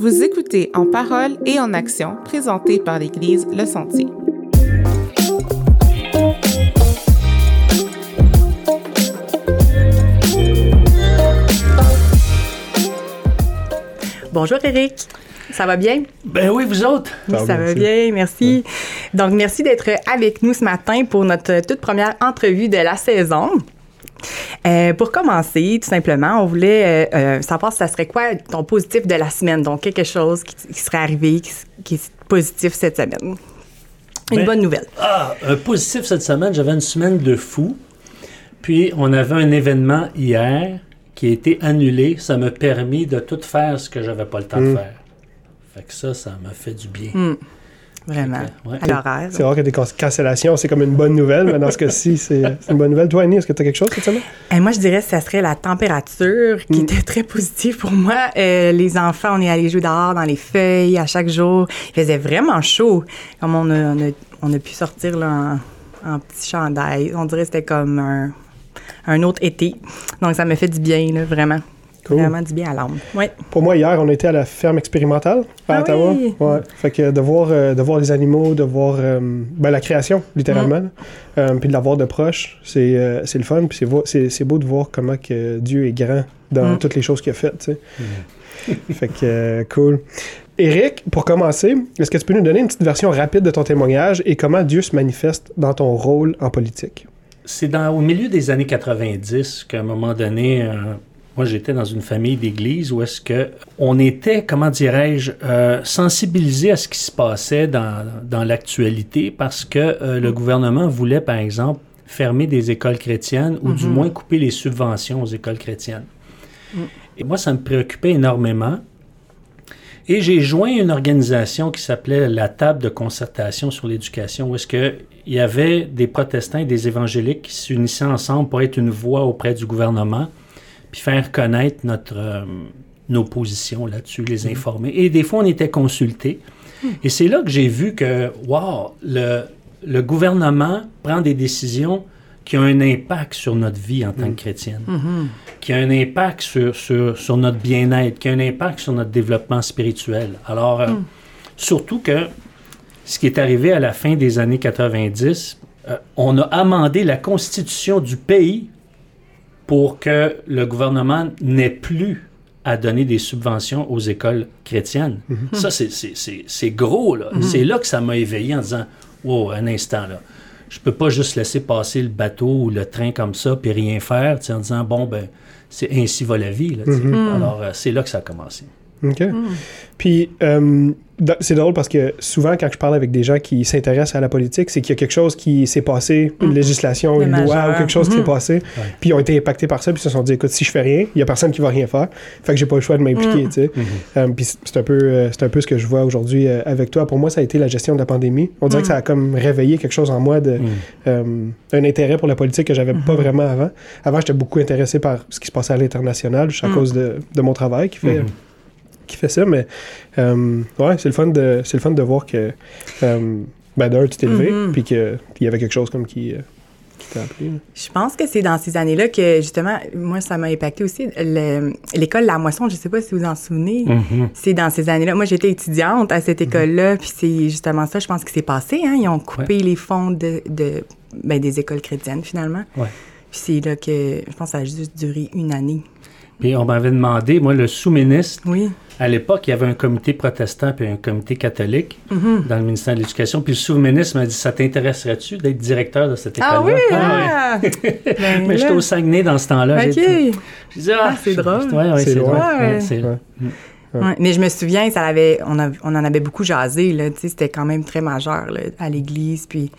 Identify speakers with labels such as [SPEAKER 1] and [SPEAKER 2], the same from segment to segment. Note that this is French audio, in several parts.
[SPEAKER 1] Vous écoutez En parole et en action, présenté par l'Église Le Sentier.
[SPEAKER 2] Bonjour Eric. Ça va bien?
[SPEAKER 3] Ben oui, vous autres.
[SPEAKER 2] Oui, ça va bien, merci. Donc, merci d'être avec nous ce matin pour notre toute première entrevue de la saison. Euh, pour commencer, tout simplement, on voulait euh, euh, savoir ça serait quoi ton positif de la semaine. Donc, quelque chose qui, serait arrivé, qui, est positif cette semaine. Une
[SPEAKER 3] Ben,
[SPEAKER 2] bonne nouvelle.
[SPEAKER 3] Ah, un positif cette semaine, j'avais une semaine de fou. Puis on avait un événement hier qui a été annulé. Ça m'a permis de tout faire ce que j'avais pas le temps de faire. Fait que ça, ça m'a fait du bien.
[SPEAKER 2] Vraiment.
[SPEAKER 3] Ouais.
[SPEAKER 2] À l'horaire.
[SPEAKER 4] C'est rare que des can- cancellations, c'est comme une bonne nouvelle, mais dans ce cas-ci, c'est c'est une bonne nouvelle. Toi, Annie, est-ce que tu as quelque chose cette semaine?
[SPEAKER 2] Euh, moi, je dirais que ça serait la température qui était très positive pour moi. Euh, les enfants, on est allés jouer dehors dans les feuilles à chaque jour. Il faisait vraiment chaud. Comme on a, on a, on a pu sortir là, en, en petit chandail. On dirait que c'était comme un, un autre été. Donc, ça me fait du bien, là, vraiment.
[SPEAKER 4] Cool.
[SPEAKER 2] Vraiment du bien à l'âme. Oui.
[SPEAKER 4] Pour moi, hier, on était à la ferme expérimentale à
[SPEAKER 2] Ah
[SPEAKER 4] Ottawa.
[SPEAKER 2] oui!
[SPEAKER 4] Ouais. Fait que de voir, euh, de voir les animaux, de voir euh, ben, la création, littéralement, euh, puis de la voir de proche, c'est euh, c'est le fun. Puis c'est vo- c'est c'est beau de voir comment que Dieu est grand dans
[SPEAKER 2] Mm.
[SPEAKER 4] toutes les choses qu'il a faites. sais. fait que euh, cool. Eric, pour commencer, est-ce que tu peux nous donner une petite version rapide de ton témoignage et comment Dieu se manifeste dans ton rôle en politique?
[SPEAKER 3] C'est dans, au milieu des années 90 qu'à un moment donné, moi j'étais dans une famille d'église où est-ce que on était, comment dirais-je, euh, sensibilisé à ce qui se passait dans, dans l'actualité parce que euh, le gouvernement voulait, par exemple, fermer des écoles chrétiennes ou du moins couper les subventions aux écoles chrétiennes. Et moi, ça me préoccupait énormément. Et j'ai joint une organisation qui s'appelait la Table de concertation sur l'éducation, où est-ce que il y avait des protestants et des évangéliques qui s'unissaient ensemble pour être une voix auprès du gouvernement, puis faire connaître notre, euh, nos positions là-dessus, les informer. Et des fois, on était consultés. Et c'est là que j'ai vu que, wow, le, le gouvernement prend des décisions qui ont un impact sur notre vie en tant que chrétienne, qui a un impact sur, sur, sur notre bien-être, qui a un impact sur notre développement spirituel. Alors, euh, surtout que ce qui est arrivé à la fin des années 90, euh, on a amendé la constitution du pays pour que le gouvernement n'ait plus à donner des subventions aux écoles chrétiennes. Ça, c'est- c'est- c'est c'est gros, là. C'est là que ça m'a éveillé en disant, wow, un instant, là. Je peux pas juste laisser passer le bateau ou le train comme ça puis rien faire, en disant, bon, ben, c'est ainsi va la vie, là, sais. Alors, euh, c'est là que ça a commencé.
[SPEAKER 4] OK. Puis, euh, c'est drôle parce que souvent, quand je parle avec des gens qui s'intéressent à la politique, c'est qu'il y a quelque chose qui s'est passé, une législation,
[SPEAKER 2] De
[SPEAKER 4] une loi ou quelque chose qui s'est
[SPEAKER 2] Mhm.
[SPEAKER 4] passé, puis ils ont été impactés par ça, puis ils se sont dit, écoute, si je fais rien, il y a personne qui va rien faire. Fait que j'ai pas le choix de m'impliquer, tu sais. Euh, puis c'est un, peu, euh, c'est un peu ce que je vois aujourd'hui euh, avec toi. Pour moi, ça a été la gestion de la pandémie. On dirait que ça a comme réveillé quelque chose en moi de euh, un intérêt pour la politique que j'avais pas vraiment avant. Avant, j'étais beaucoup intéressé par ce qui se passait à l'international, juste à cause de, de mon travail qui fait. Qui fait ça. Mais euh, ouais, c'est le fun de c'est le fun de voir que euh, ben, d'un, tu t'es levé,
[SPEAKER 2] Mhm.
[SPEAKER 4] puis qu'il y avait quelque chose comme qui, euh, qui t'a appelé. là.
[SPEAKER 2] Je pense que c'est dans ces années-là que, justement, moi, ça m'a impacté aussi. Le- L'école La Moisson, je sais pas si vous en souvenez.
[SPEAKER 3] Mhm.
[SPEAKER 2] C'est dans ces années-là. Moi, j'étais étudiante à cette école-là, puis c'est justement ça, je pense, qui s'est passé. Hein? Ils ont coupé les fonds de, de- ben, des écoles chrétiennes, finalement.
[SPEAKER 3] Ouais.
[SPEAKER 2] Puis c'est là que, je pense que ça a juste duré une année.
[SPEAKER 3] Puis on m'avait demandé, moi, le sous-ministre,
[SPEAKER 2] Oui.
[SPEAKER 3] À l'époque, il y avait un comité protestant puis un comité catholique
[SPEAKER 2] Mhm.
[SPEAKER 3] dans le ministère de l'Éducation. Puis le sous-ministre m'a dit Ça t'intéresserait-tu d'être directeur de cette école-là?
[SPEAKER 2] Ah oui?
[SPEAKER 3] ouais.
[SPEAKER 2] Ah! Ben
[SPEAKER 3] Mais j'étais au Saguenay dans ce temps-là.
[SPEAKER 2] OK.
[SPEAKER 3] J'ai dit, J'ai dit,
[SPEAKER 2] Ah, c'est drôle.
[SPEAKER 3] Ouais, ouais,
[SPEAKER 4] C'est
[SPEAKER 3] drôle.
[SPEAKER 2] Ouais.
[SPEAKER 3] Ouais, c'est-
[SPEAKER 4] Ouais.
[SPEAKER 2] Ouais, mais je me souviens, ça avait, on, a- on en avait beaucoup jasé, là, tu sais, c'était quand même très majeur, là, à l'église, puis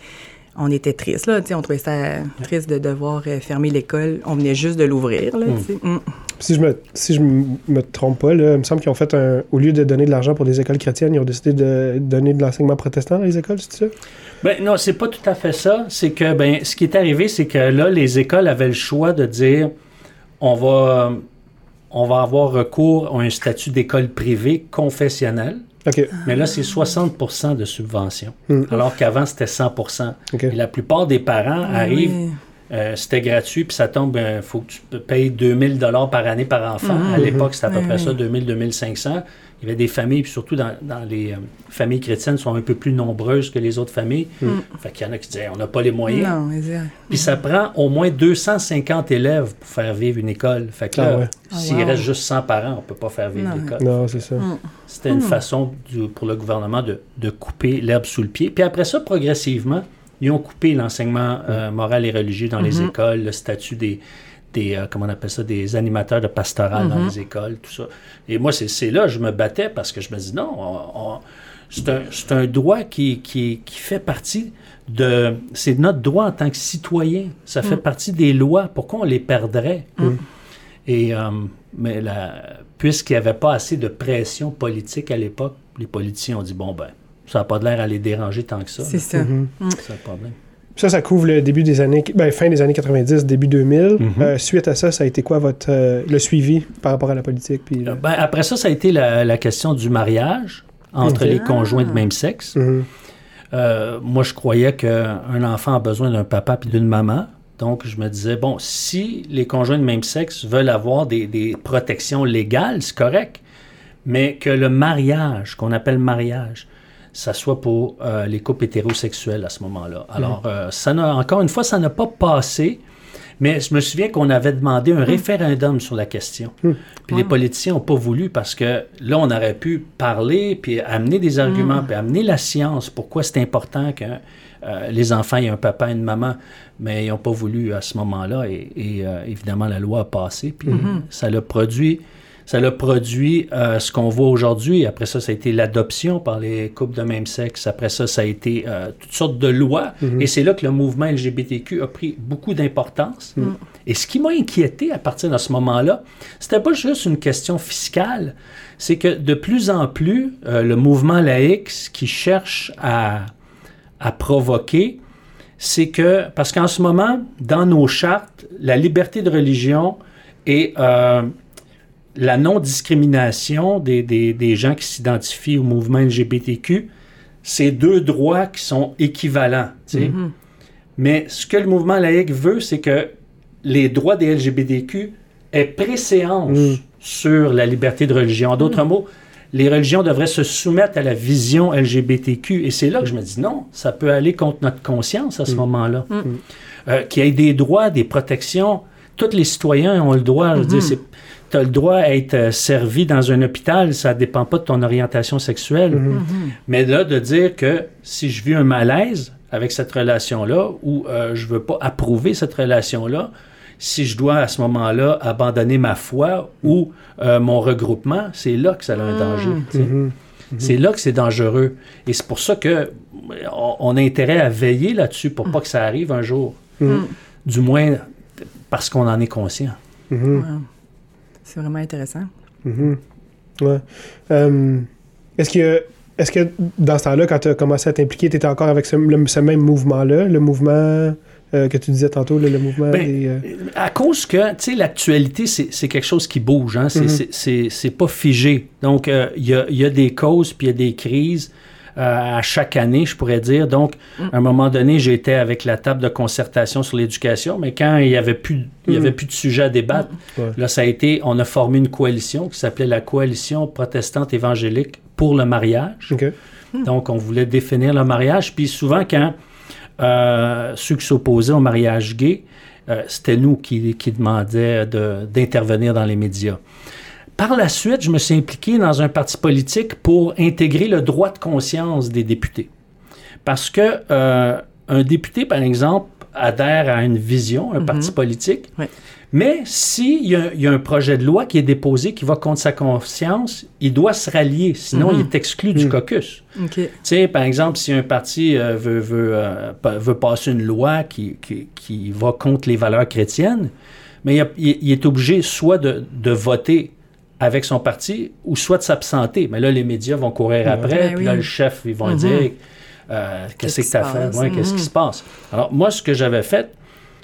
[SPEAKER 2] on était triste, là, tu sais, on trouvait ça triste de devoir euh, fermer l'école. On venait juste de l'ouvrir, là, tu sais. Mm.
[SPEAKER 4] Si je me, si je m- me trompe pas, là, il me semble qu'ils ont fait un. Au lieu de donner de l'argent pour des écoles chrétiennes, ils ont décidé de donner de l'enseignement protestant dans les écoles, c'est ça?
[SPEAKER 3] Ben non, c'est pas tout à fait ça. C'est que ben ce qui est arrivé, c'est que là, les écoles avaient le choix de dire on va on va avoir recours à un statut d'école privée confessionnelle. Mais là, c'est 60% de subvention.
[SPEAKER 4] Mm.
[SPEAKER 3] Alors qu'avant, c'était 100
[SPEAKER 4] OK.
[SPEAKER 3] Et la plupart des parents
[SPEAKER 2] Ah
[SPEAKER 3] arrivent
[SPEAKER 2] oui.
[SPEAKER 3] euh, c'était gratuit, puis ça tombe, il faut que tu payes 2000 dollars par année par enfant.
[SPEAKER 2] Mhm.
[SPEAKER 3] À l'époque, c'était à peu près ça, 2000, 2500. Il y avait des familles, puis surtout dans, dans les euh, familles chrétiennes, sont un peu plus nombreuses que les autres familles. Fait qu'il y en a qui disaient, on n'a pas les moyens.
[SPEAKER 2] Non.
[SPEAKER 3] Puis ça prend au moins 250 élèves pour faire vivre une école. Fait que
[SPEAKER 4] Ah
[SPEAKER 3] là,
[SPEAKER 4] ouais.
[SPEAKER 2] Ah,
[SPEAKER 3] s'il
[SPEAKER 2] wow.
[SPEAKER 3] reste juste 100 parents, on peut pas faire vivre l'école.
[SPEAKER 4] Non, c'est ça.
[SPEAKER 3] C'était une façon du- pour le gouvernement de, de couper l'herbe sous le pied. Puis après ça, progressivement, ils ont coupé l'enseignement euh, moral et religieux dans les écoles, le statut des, des euh, comment on appelle ça, des animateurs de pastoral dans les écoles, tout ça. Et moi, c'est là que je me battais parce que je me dis non, on- on- c'est un, c'est un droit qui, qui, qui fait partie de... C'est notre droit en tant que citoyen. Ça fait partie des lois. Pourquoi on les perdrait? Et, euh, mais la- puisqu'il n'y avait pas assez de pression politique à l'époque, les politiciens ont dit bon, ben, ça n'a pas de l'air à les déranger tant que ça.
[SPEAKER 2] C'est ça.
[SPEAKER 4] Mhm.
[SPEAKER 3] C'est le problème.
[SPEAKER 4] Ça, ça couvre le début des années, ben, fin des années 90, début 2000.
[SPEAKER 3] Mhm.
[SPEAKER 4] Euh, suite à ça, ça a été quoi votre euh, le suivi par rapport à la politique puis
[SPEAKER 3] Euh, ben, après ça, ça a été la, la question du mariage entre les conjoints de même sexe.
[SPEAKER 4] Mhm.
[SPEAKER 3] Euh, moi, je croyais qu'un enfant a besoin d'un papa puis d'une maman. Donc, je me disais, bon, si les conjoints de même sexe veulent avoir des, des protections légales, c'est correct. Mais que le mariage, qu'on appelle mariage, ça soit pour euh, les couples hétérosexuels à ce moment-là. Alors, euh, ça n'a, encore une fois, ça n'a pas passé. Mais je me souviens qu'on avait demandé un référendum sur la question. Puis les politiciens n'ont pas voulu parce que là, on aurait pu parler, puis amener des arguments, puis amener la science, pourquoi c'est important que euh, les enfants aient un papa et une maman. Mais ils n'ont pas voulu à ce moment-là. Et, et, évidemment, la loi a passé, puis ça l'a produit. Ça l'a produit euh, ce qu'on voit aujourd'hui. Après ça, ça a été l'adoption par les couples de même sexe. Après ça, ça a été euh, toutes sortes de lois. Et c'est là que le mouvement LGBTQ a pris beaucoup d'importance. Et ce qui m'a inquiété à partir de ce moment-là, c'était pas juste une question fiscale, c'est que de plus en plus, euh, le mouvement laïque, ce qui cherche à, à provoquer, c'est que, parce qu'en ce moment, dans nos chartes, la liberté de religion euh, la non-discrimination des, des- des gens qui s'identifient au mouvement LGBTQ, c'est deux droits qui sont équivalents. sais. Mais ce que le mouvement laïque veut, c'est que les droits des LGBTQ aient préséance
[SPEAKER 4] Mm.
[SPEAKER 3] sur la liberté de religion. En d'autres mots, les religions devraient se soumettre à la vision LGBTQ. Et c'est là que je me dis non, ça peut aller contre notre conscience à ce moment-là. Euh, Qu'il y ait des droits, des protections. Tous les citoyens ont le droit. Je veux dire, c'est- tu as le droit à être euh, servi dans un hôpital, ça ne dépend pas de ton orientation sexuelle. Mais là, de dire que si je vis un malaise avec cette relation-là ou euh, je ne veux pas approuver cette relation-là, si je dois à ce moment-là abandonner ma foi ou euh, mon regroupement, c'est là que ça a un danger. tu sais.
[SPEAKER 4] Mhm.
[SPEAKER 3] C'est là que c'est dangereux. Et c'est pour ça que on, on a intérêt à veiller là-dessus pour pas que ça arrive un jour.
[SPEAKER 4] Mhm.
[SPEAKER 3] Du moins parce qu'on en est conscient.
[SPEAKER 2] Wow. C'est vraiment intéressant.
[SPEAKER 4] Mhm. Ouais. Euh, est-ce que, est-ce que dans ce temps-là, quand tu as commencé à t'impliquer, tu étais encore avec ce, le- ce même mouvement-là, le mouvement euh, que tu disais tantôt, le mouvement
[SPEAKER 3] Ben,
[SPEAKER 4] des. euh,
[SPEAKER 3] À cause que, tu sais, l'actualité, c'est c'est quelque chose qui bouge. Hein? C'est
[SPEAKER 4] Mhm.
[SPEAKER 3] c'est- c'est- c'est pas figé. Donc, euh, il y, a, il y a des causes, puis il y a des crises euh, à chaque année, je pourrais dire. Donc, à un moment donné, j'étais avec la table de concertation sur l'éducation, mais quand il n'y avait, plus- il y avait plus de sujet à débattre,
[SPEAKER 4] Ouais.
[SPEAKER 3] là, ça a été, on a formé une coalition qui s'appelait la Coalition protestante évangélique pour le mariage. Donc, on voulait définir le mariage. Puis souvent, quand euh, ceux qui s'opposaient au mariage gay, euh, c'était nous qui, qui demandions de- d'intervenir dans les médias. Par la suite, je me suis impliqué dans un parti politique pour intégrer le droit de conscience des députés. Parce que euh, un député, par exemple, adhère à une vision, un parti politique, mais s'il y, y a un projet de loi qui est déposé qui va contre sa conscience, il doit se rallier, sinon il est exclu du caucus.
[SPEAKER 2] OK.
[SPEAKER 3] Tu sais, par exemple, si un parti euh, veut, veut, euh, veut passer une loi qui, qui, qui va contre les valeurs chrétiennes, mais il, a- il- il est obligé soit de, de voter avec son parti ou soit de s'absenter. Mais là, les médias vont courir après,
[SPEAKER 2] Ben
[SPEAKER 3] puis là,
[SPEAKER 2] oui.
[SPEAKER 3] le chef, ils vont
[SPEAKER 2] Mhm.
[SPEAKER 3] dire euh,
[SPEAKER 2] Qu'est-ce
[SPEAKER 3] que tu as fait? Ouais, Qu'est-ce
[SPEAKER 2] Mhm.
[SPEAKER 3] qui se passe? Alors, moi, ce que j'avais fait,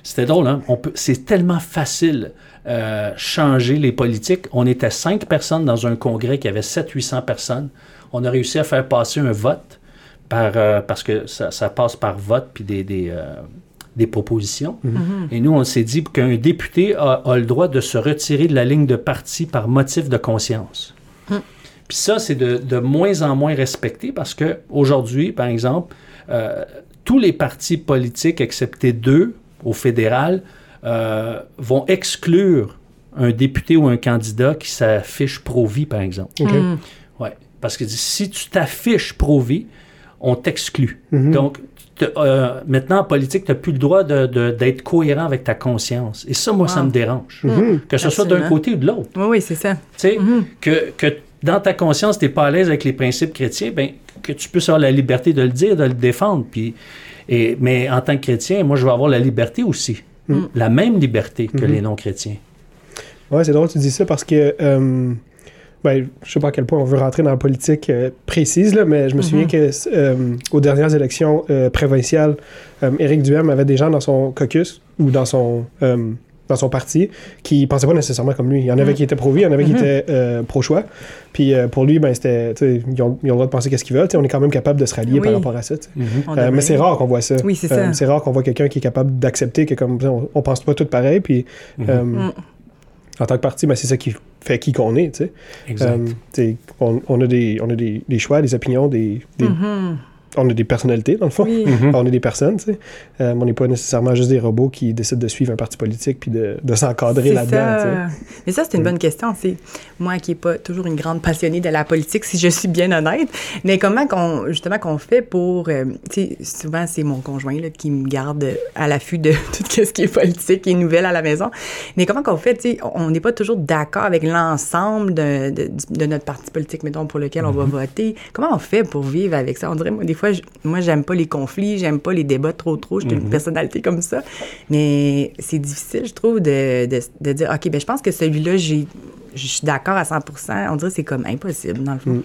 [SPEAKER 3] c'était drôle, hein? On peut, c'est tellement facile euh, changer les politiques. On était cinq personnes dans un congrès qui avait 700-800 personnes. On a réussi à faire passer un vote par, euh, parce que ça, ça passe par vote puis des, des, des propositions. Et nous, on s'est dit qu'un député a, a le droit de se retirer de la ligne de parti par motif de conscience. Puis ça, c'est de, de moins en moins respecté parce que aujourd'hui, par exemple, euh, tous les partis politiques, excepté deux au fédéral, euh, vont exclure un député ou un candidat qui s'affiche pro-vie, par exemple.
[SPEAKER 4] OK.
[SPEAKER 3] Ouais. Parce que si tu t'affiches pro-vie, on t'exclue.
[SPEAKER 4] Mhm.
[SPEAKER 3] Donc, euh, maintenant, en politique, tu n'as plus le droit de- de- d'être cohérent avec ta conscience. Et ça, moi, ça me dérange.
[SPEAKER 4] Mhm.
[SPEAKER 3] Que ce soit d'un côté ou de l'autre.
[SPEAKER 2] Oui, oui, c'est ça.
[SPEAKER 3] Tu sais,
[SPEAKER 2] Mhm.
[SPEAKER 3] que, que dans ta conscience, tu n'es pas à l'aise avec les principes chrétiens, ben, que tu puisses avoir la liberté de le dire, de le défendre. Puis, et, mais en tant que chrétien, moi, je veux avoir la liberté aussi. La même liberté que les non-chrétiens.
[SPEAKER 4] Ouais, c'est drôle que tu dis ça parce que. euh, ben, je sais pas à quel point on veut rentrer dans la politique euh, précise, là, mais je me souviens que euh, aux dernières élections euh, provinciales, euh, Éric Duhem avait des gens dans son caucus ou dans son, euh, dans son parti qui pensaient pas nécessairement comme lui. Il y en avait qui étaient pro-vie, il y en avait qui étaient euh, pro-choix. Puis euh, pour lui, ben, c'était, ils ont, ils ont le droit de penser qu'est-ce qu'ils veulent. On est quand même capable de se rallier par rapport à ça. Euh, mais c'est rare qu'on voit ça.
[SPEAKER 2] Oui, c'est
[SPEAKER 4] rare qu'on voit quelqu'un qui est capable d'accepter que comme on, on pense pas tout pareil. Puis
[SPEAKER 2] Mm.
[SPEAKER 4] en tant que parti, ben, c'est ça qui fait qui qu'on est. tu sais.
[SPEAKER 3] Exact.
[SPEAKER 4] Sais, on, on a, des, on a des, des choix, des opinions, des, des-
[SPEAKER 2] Mhm.
[SPEAKER 4] On a des personnalités dans le fond.
[SPEAKER 2] Oui.
[SPEAKER 3] Mhm.
[SPEAKER 4] On est des personnes, tu sais. Euh, on n'est pas nécessairement juste des robots qui décident de suivre un parti politique puis de, de s'encadrer là-dedans. tu sais.
[SPEAKER 2] ça. Mais ça, c'est une bonne question. C'est moi qui n'ai pas toujours une grande passionnée de la politique, si je suis bien honnête. Mais comment qu'on, justement, qu'on fait pour, euh, tu sais, souvent c'est mon conjoint là, qui me garde à l'affût de tout ce qui est politique et nouvelles à la maison. Mais comment qu'on fait, tu sais, on n'est pas toujours d'accord avec l'ensemble de, de, de notre parti politique, mettons, pour lequel on va voter. Comment on fait pour vivre avec ça? On dirait, moi, des fois, je- moi, j'aime pas les conflits, j'aime pas les débats trop, trop. J'ai une personnalité comme ça. Mais c'est difficile, je trouve, de, de, de dire, OK, ben je pense que celui-là, j'ai je suis d'accord à 100% On dirait que c'est comme impossible, dans le fond.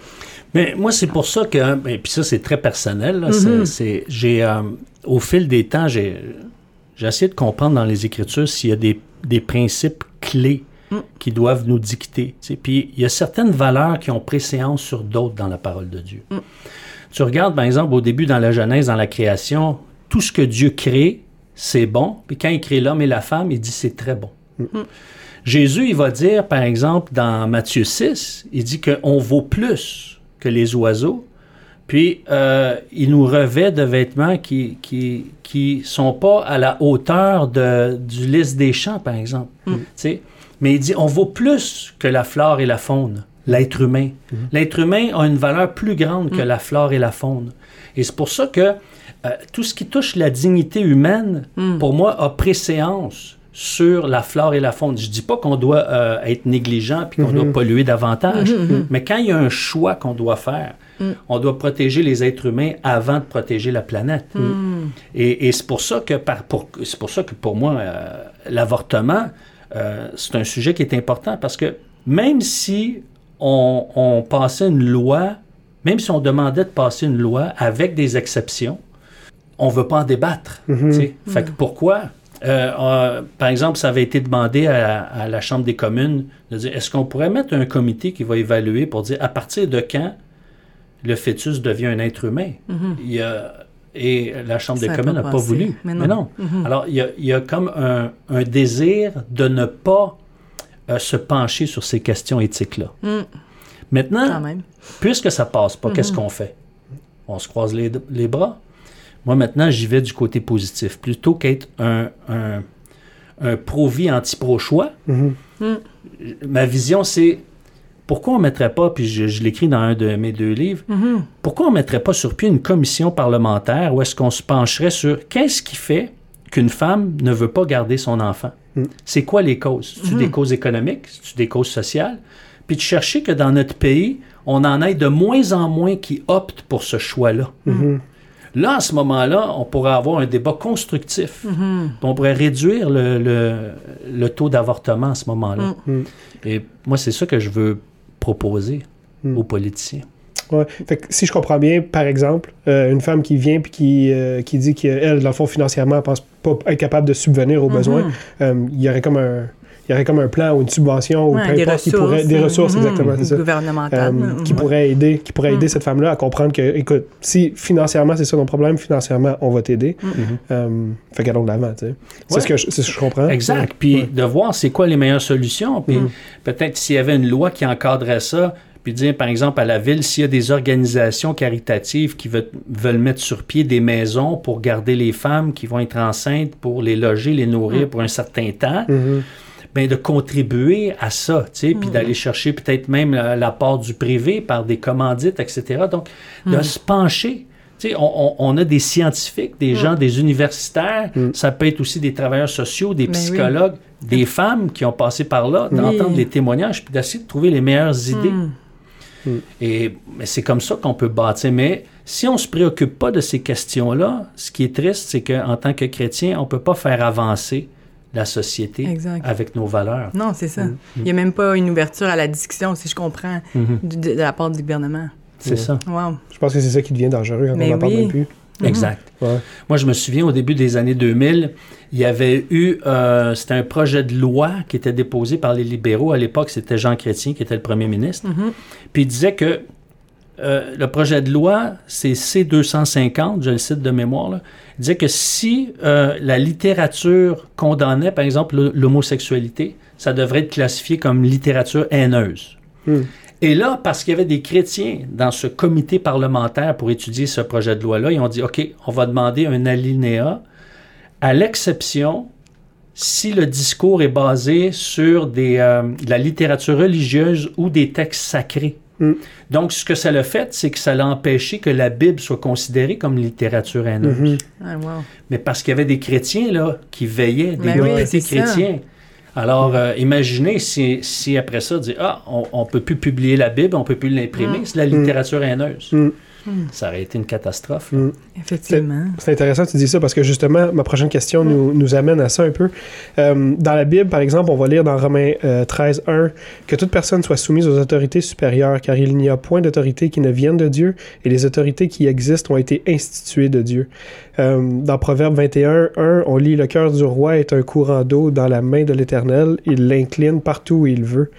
[SPEAKER 3] Mais moi, c'est pour ça que, et puis ça, c'est très personnel.
[SPEAKER 2] Mhm.
[SPEAKER 3] c'est- j'ai, euh, au fil des temps, j'ai, j'ai essayé de comprendre dans les Écritures s'il y a des, des principes clés
[SPEAKER 2] Mm.
[SPEAKER 3] qui doivent nous dicter. tu sais. Puis il y a certaines valeurs qui ont préséance sur d'autres dans la parole de Dieu.
[SPEAKER 2] Mm.
[SPEAKER 3] Tu regardes, par exemple, au début dans la Genèse, dans la création, tout ce que Dieu crée, c'est bon. Puis quand il crée l'homme et la femme, il dit c'est très bon. Jésus, il va dire, par exemple, dans Matthieu 6, il dit qu'on vaut plus que les oiseaux. Puis, euh, il nous revêt de vêtements qui qui, qui sont pas à la hauteur de, du lys des champs, par exemple. Tu sais? Mais il dit, on vaut plus que la flore et la faune, l'être humain. L'être humain a une valeur plus grande que la flore et la faune. Et c'est pour ça que euh, tout ce qui touche la dignité humaine, pour moi, a préséance sur la flore et la faune. Je dis pas qu'on doit euh, être négligent puis qu'on doit polluer davantage, mais quand il y a un choix qu'on doit faire, on doit protéger les êtres humains avant de protéger la planète. Et, et c'est pour ça que par, pour, pour ça que pour moi euh, l'avortement c'est un sujet qui est important parce que même si on, on passait une loi, même si on demandait de passer une loi avec des exceptions, on veut pas en débattre. tu sais. Fait que pourquoi? Euh, euh, par exemple, ça avait été demandé à, à la Chambre des communes de dire est-ce qu'on pourrait mettre un comité qui va évaluer pour dire à partir de quand le fœtus devient un être humain? Il y a- Et la Chambre
[SPEAKER 2] Ça
[SPEAKER 3] des communes n'a pas voulu.
[SPEAKER 2] Mais non.
[SPEAKER 3] Alors, il y a, il y a comme un, un désir de ne pas euh, se pencher sur ces questions éthiques-là. Maintenant,
[SPEAKER 2] Quand même.
[SPEAKER 3] puisque ça passe pas, qu'est-ce qu'on fait? On se croise les, les bras. Moi, maintenant, j'y vais du côté positif. Plutôt qu'être un, un, un pro-vie, anti-pro-choix, ma vision, c'est pourquoi on ne mettrait pas, puis je, je l'écris dans un de mes deux livres, pourquoi on ne mettrait pas sur pied une commission parlementaire où est-ce qu'on se pencherait sur qu'est-ce qui fait qu'une femme ne veut pas garder son enfant? C'est quoi les causes? C'est-tu des causes économiques? C'est-tu des causes sociales? Puis de chercher que dans notre pays, on en ait de moins en moins qui optent pour ce choix-là. Là, à ce moment-là, on pourrait avoir un débat constructif. On pourrait réduire le, le- le taux d'avortement à ce moment-là. Et moi, c'est ça que je veux proposer aux politiciens.
[SPEAKER 4] Ouais. Fait que si je comprends bien, par exemple, euh, une femme qui vient puis qui, euh, qui dit qu'elle, dans le fond, financièrement, elle pense pas être capable de subvenir aux besoins, euh, il y aurait comme un. il y aurait comme un plan ou une subvention ou
[SPEAKER 2] Ouais,
[SPEAKER 4] peu
[SPEAKER 2] des
[SPEAKER 4] importe qui
[SPEAKER 2] ressources.
[SPEAKER 4] pourrait des ressources
[SPEAKER 2] Mhm.
[SPEAKER 4] exactement c'est ça
[SPEAKER 2] Gouvernementales.
[SPEAKER 4] Euh, qui
[SPEAKER 2] Mhm.
[SPEAKER 4] pourrait aider qui pourrait aider
[SPEAKER 2] Mm.
[SPEAKER 4] cette femme-là à comprendre que écoute si financièrement c'est ça ton problème financièrement on va t'aider
[SPEAKER 2] Mm.
[SPEAKER 4] euh, fait qu'allons de l'avant tu sais c'est ce que je, c'est ce que je comprends
[SPEAKER 3] Exact. Puis
[SPEAKER 4] Ouais.
[SPEAKER 3] de voir c'est quoi les meilleures solutions. Puis
[SPEAKER 4] Mhm.
[SPEAKER 3] peut-être s'il y avait une loi qui encadrait ça, puis dire par exemple à la ville, s'il y a des organisations caritatives qui veulent, veulent mettre sur pied des maisons pour garder les femmes qui vont être enceintes, pour les loger, les nourrir pour un certain temps,
[SPEAKER 4] Mhm.
[SPEAKER 3] ben de contribuer à ça, tu sais, puis d'aller chercher peut-être même la, la part du privé par des commandites, etc. Donc, de se pencher. Tu sais, on, a des scientifiques, des gens, des universitaires, ça peut être aussi des travailleurs sociaux, des
[SPEAKER 2] Ben oui.
[SPEAKER 3] psychologues, des femmes qui ont passé par là, d'entendre les témoignages, puis d'essayer de trouver les meilleures idées.
[SPEAKER 2] Mm.
[SPEAKER 3] Et mais c'est comme ça qu'on peut bâtir. Mais si on ne se préoccupe pas de ces questions-là, ce qui est triste, c'est qu'en tant que chrétien, on ne peut pas faire avancer la société
[SPEAKER 2] Exact.
[SPEAKER 3] avec nos valeurs.
[SPEAKER 2] Non, c'est ça.
[SPEAKER 4] Mm.
[SPEAKER 2] Il n'y a même pas une ouverture à la discussion, si je comprends,
[SPEAKER 3] Mhm.
[SPEAKER 2] du- de, de la part du gouvernement.
[SPEAKER 3] C'est ça.
[SPEAKER 2] Wow.
[SPEAKER 4] je pense que c'est ça qui devient dangereux quand
[SPEAKER 2] Mais
[SPEAKER 4] on en parle
[SPEAKER 2] oui.
[SPEAKER 4] même plus
[SPEAKER 3] Exact.
[SPEAKER 4] Ouais.
[SPEAKER 3] Moi, je me souviens au début des années 2000, il y avait eu, euh, c'était un projet de loi qui était déposé par les libéraux. À l'époque, c'était Jean Chrétien qui était le premier ministre.
[SPEAKER 2] Mhm.
[SPEAKER 3] Puis il disait que euh, le projet de loi, c'est C-250, je le cite de mémoire, là. il disait que si euh, la littérature condamnait, par exemple, l'homosexualité, ça devrait être classifié comme littérature haineuse.
[SPEAKER 4] Hmm.
[SPEAKER 3] Et là, parce qu'il y avait des chrétiens dans ce comité parlementaire pour étudier ce projet de loi-là, ils ont dit, OK, on va demander un alinéa à l'exception si le discours est basé sur des, euh, de la littérature religieuse ou des textes sacrés.
[SPEAKER 4] Mm.
[SPEAKER 3] Donc, ce que ça l'a fait, c'est que ça l'a empêché que la Bible soit considérée comme littérature haineuse.
[SPEAKER 4] Mhm.
[SPEAKER 2] Ah, wow.
[SPEAKER 3] Mais parce qu'il y avait des chrétiens là, qui veillaient, des
[SPEAKER 2] Ben oui, ça.
[SPEAKER 3] chrétiens. Alors, euh, imaginez si, si après ça, dire Ah, on ne peut plus publier la Bible, on ne peut plus l'imprimer,
[SPEAKER 2] Mm.
[SPEAKER 3] c'est la littérature haineuse.
[SPEAKER 4] Mm.
[SPEAKER 3] Ça aurait été une catastrophe. là.
[SPEAKER 4] Mm.
[SPEAKER 2] Effectivement.
[SPEAKER 4] C'est intéressant que tu dis ça parce que justement, ma prochaine question nous, nous amène à ça un peu. Euh, dans la Bible, par exemple, on va lire dans Romains euh, 13, 1 que toute personne soit soumise aux autorités supérieures, car il n'y a point d'autorité qui ne vienne de Dieu, et les autorités qui existent ont été instituées de Dieu. Euh, dans Proverbe 21, 1, on lit Le cœur du roi est un courant d'eau dans la main de l'Éternel, il l'incline partout où il veut.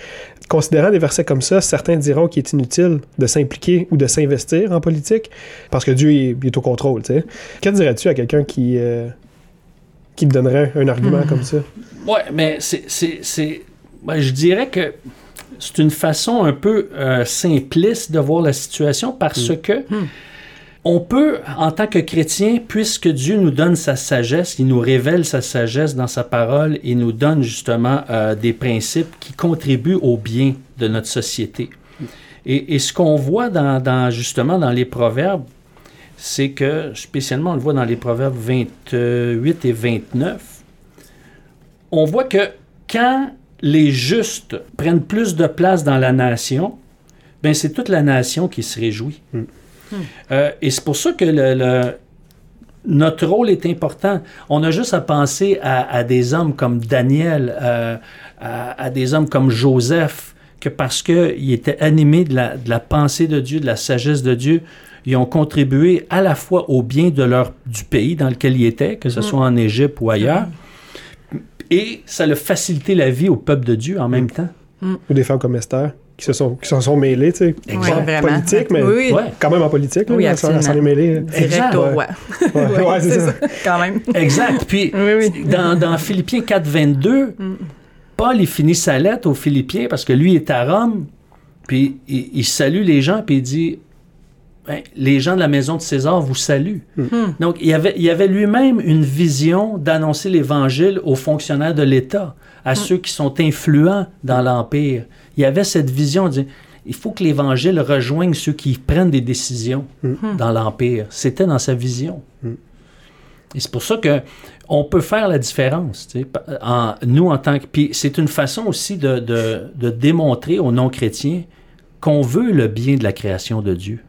[SPEAKER 4] Considérant des versets comme ça, certains diront qu'il est inutile de s'impliquer ou de s'investir en politique parce que Dieu il est, il est au contrôle. tu sais. Que dirais-tu à quelqu'un qui, euh, qui te donnerait un argument
[SPEAKER 2] Mhm.
[SPEAKER 4] comme ça?
[SPEAKER 3] Oui, mais c'est, c'est, c'est- ben, je dirais que c'est une façon un peu euh, simpliste de voir la situation parce
[SPEAKER 4] Mm.
[SPEAKER 3] que on peut, en tant que chrétien, puisque Dieu nous donne sa sagesse, il nous révèle sa sagesse dans sa parole, il nous donne justement euh, des principes qui contribuent au bien de notre société. Et, ce qu'on voit dans, justement dans les proverbes, c'est que, spécialement, on le voit dans les proverbes 28 et 29, on voit que quand les justes prennent plus de place dans la nation, ben c'est toute la nation qui se réjouit.
[SPEAKER 4] Mm.
[SPEAKER 3] Euh, et c'est pour ça que le, le- notre rôle est important. On a juste à penser à, à des hommes comme Daniel, euh, à, à des hommes comme Joseph, que parce qu'ils étaient animés de la, de la pensée de Dieu, de la sagesse de Dieu, ils ont contribué à la fois au bien de leur, du pays dans lequel ils étaient, que ce soit en Égypte ou ailleurs, et ça a facilité la vie au peuple de Dieu en même temps.
[SPEAKER 4] Ou des femmes comme Esther qui se sont, qui s'en sont mêlées, tu sais.
[SPEAKER 3] Exact.
[SPEAKER 4] Politique, mais
[SPEAKER 2] Oui, oui.
[SPEAKER 4] Quand même en politique.
[SPEAKER 2] Oui,
[SPEAKER 4] s'en- est mêlée.
[SPEAKER 2] Direct au
[SPEAKER 4] ouais.
[SPEAKER 2] roi.
[SPEAKER 4] Ouais, c'est ça.
[SPEAKER 2] Quand même.
[SPEAKER 3] Exact. Puis,
[SPEAKER 2] Oui, oui.
[SPEAKER 3] dans, dans Philippiens 4, 22, Paul, il finit sa lettre aux Philippiens parce que lui il est à Rome, puis il, il salue les gens, puis il dit Ben, Les gens de la maison de César vous saluent. Donc, il y avait, il y avait lui-même une vision d'annoncer l'Évangile aux fonctionnaires de l'État, à ceux qui sont influents dans l'Empire. Il y avait cette vision de il faut que l'Évangile rejoigne ceux qui prennent des décisions dans l'Empire. C'était dans sa vision. Et c'est pour ça que on peut faire la différence. tu sais, en- nous, en tant que. Puis c'est une façon aussi de, de- de démontrer aux non-chrétiens qu'on veut le bien de la création de Dieu.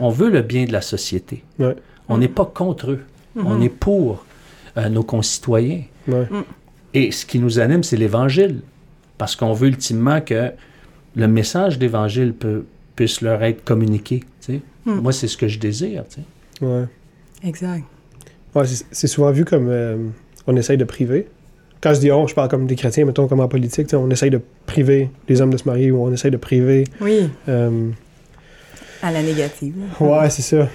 [SPEAKER 3] On veut le bien de la société.
[SPEAKER 4] Ouais.
[SPEAKER 3] On n'est pas contre eux. On est pour euh, nos concitoyens.
[SPEAKER 4] Ouais.
[SPEAKER 3] Et ce qui nous anime, c'est l'Évangile. Parce qu'on veut ultimement que le message de l'Évangile peut- puisse leur être communiqué. tu sais. Moi, c'est ce que je désire. tu sais.
[SPEAKER 4] Ouais.
[SPEAKER 2] Exact.
[SPEAKER 4] Ouais, c'est- c'est souvent vu comme euh, on essaye de priver quand je dis on, je parle comme des chrétiens, mettons, comme en politique, tu sais, on essaye de priver les hommes de se marier ou on essaye de priver.
[SPEAKER 2] Oui,
[SPEAKER 4] euh,
[SPEAKER 2] à la négative.
[SPEAKER 4] ouais, c'est ça.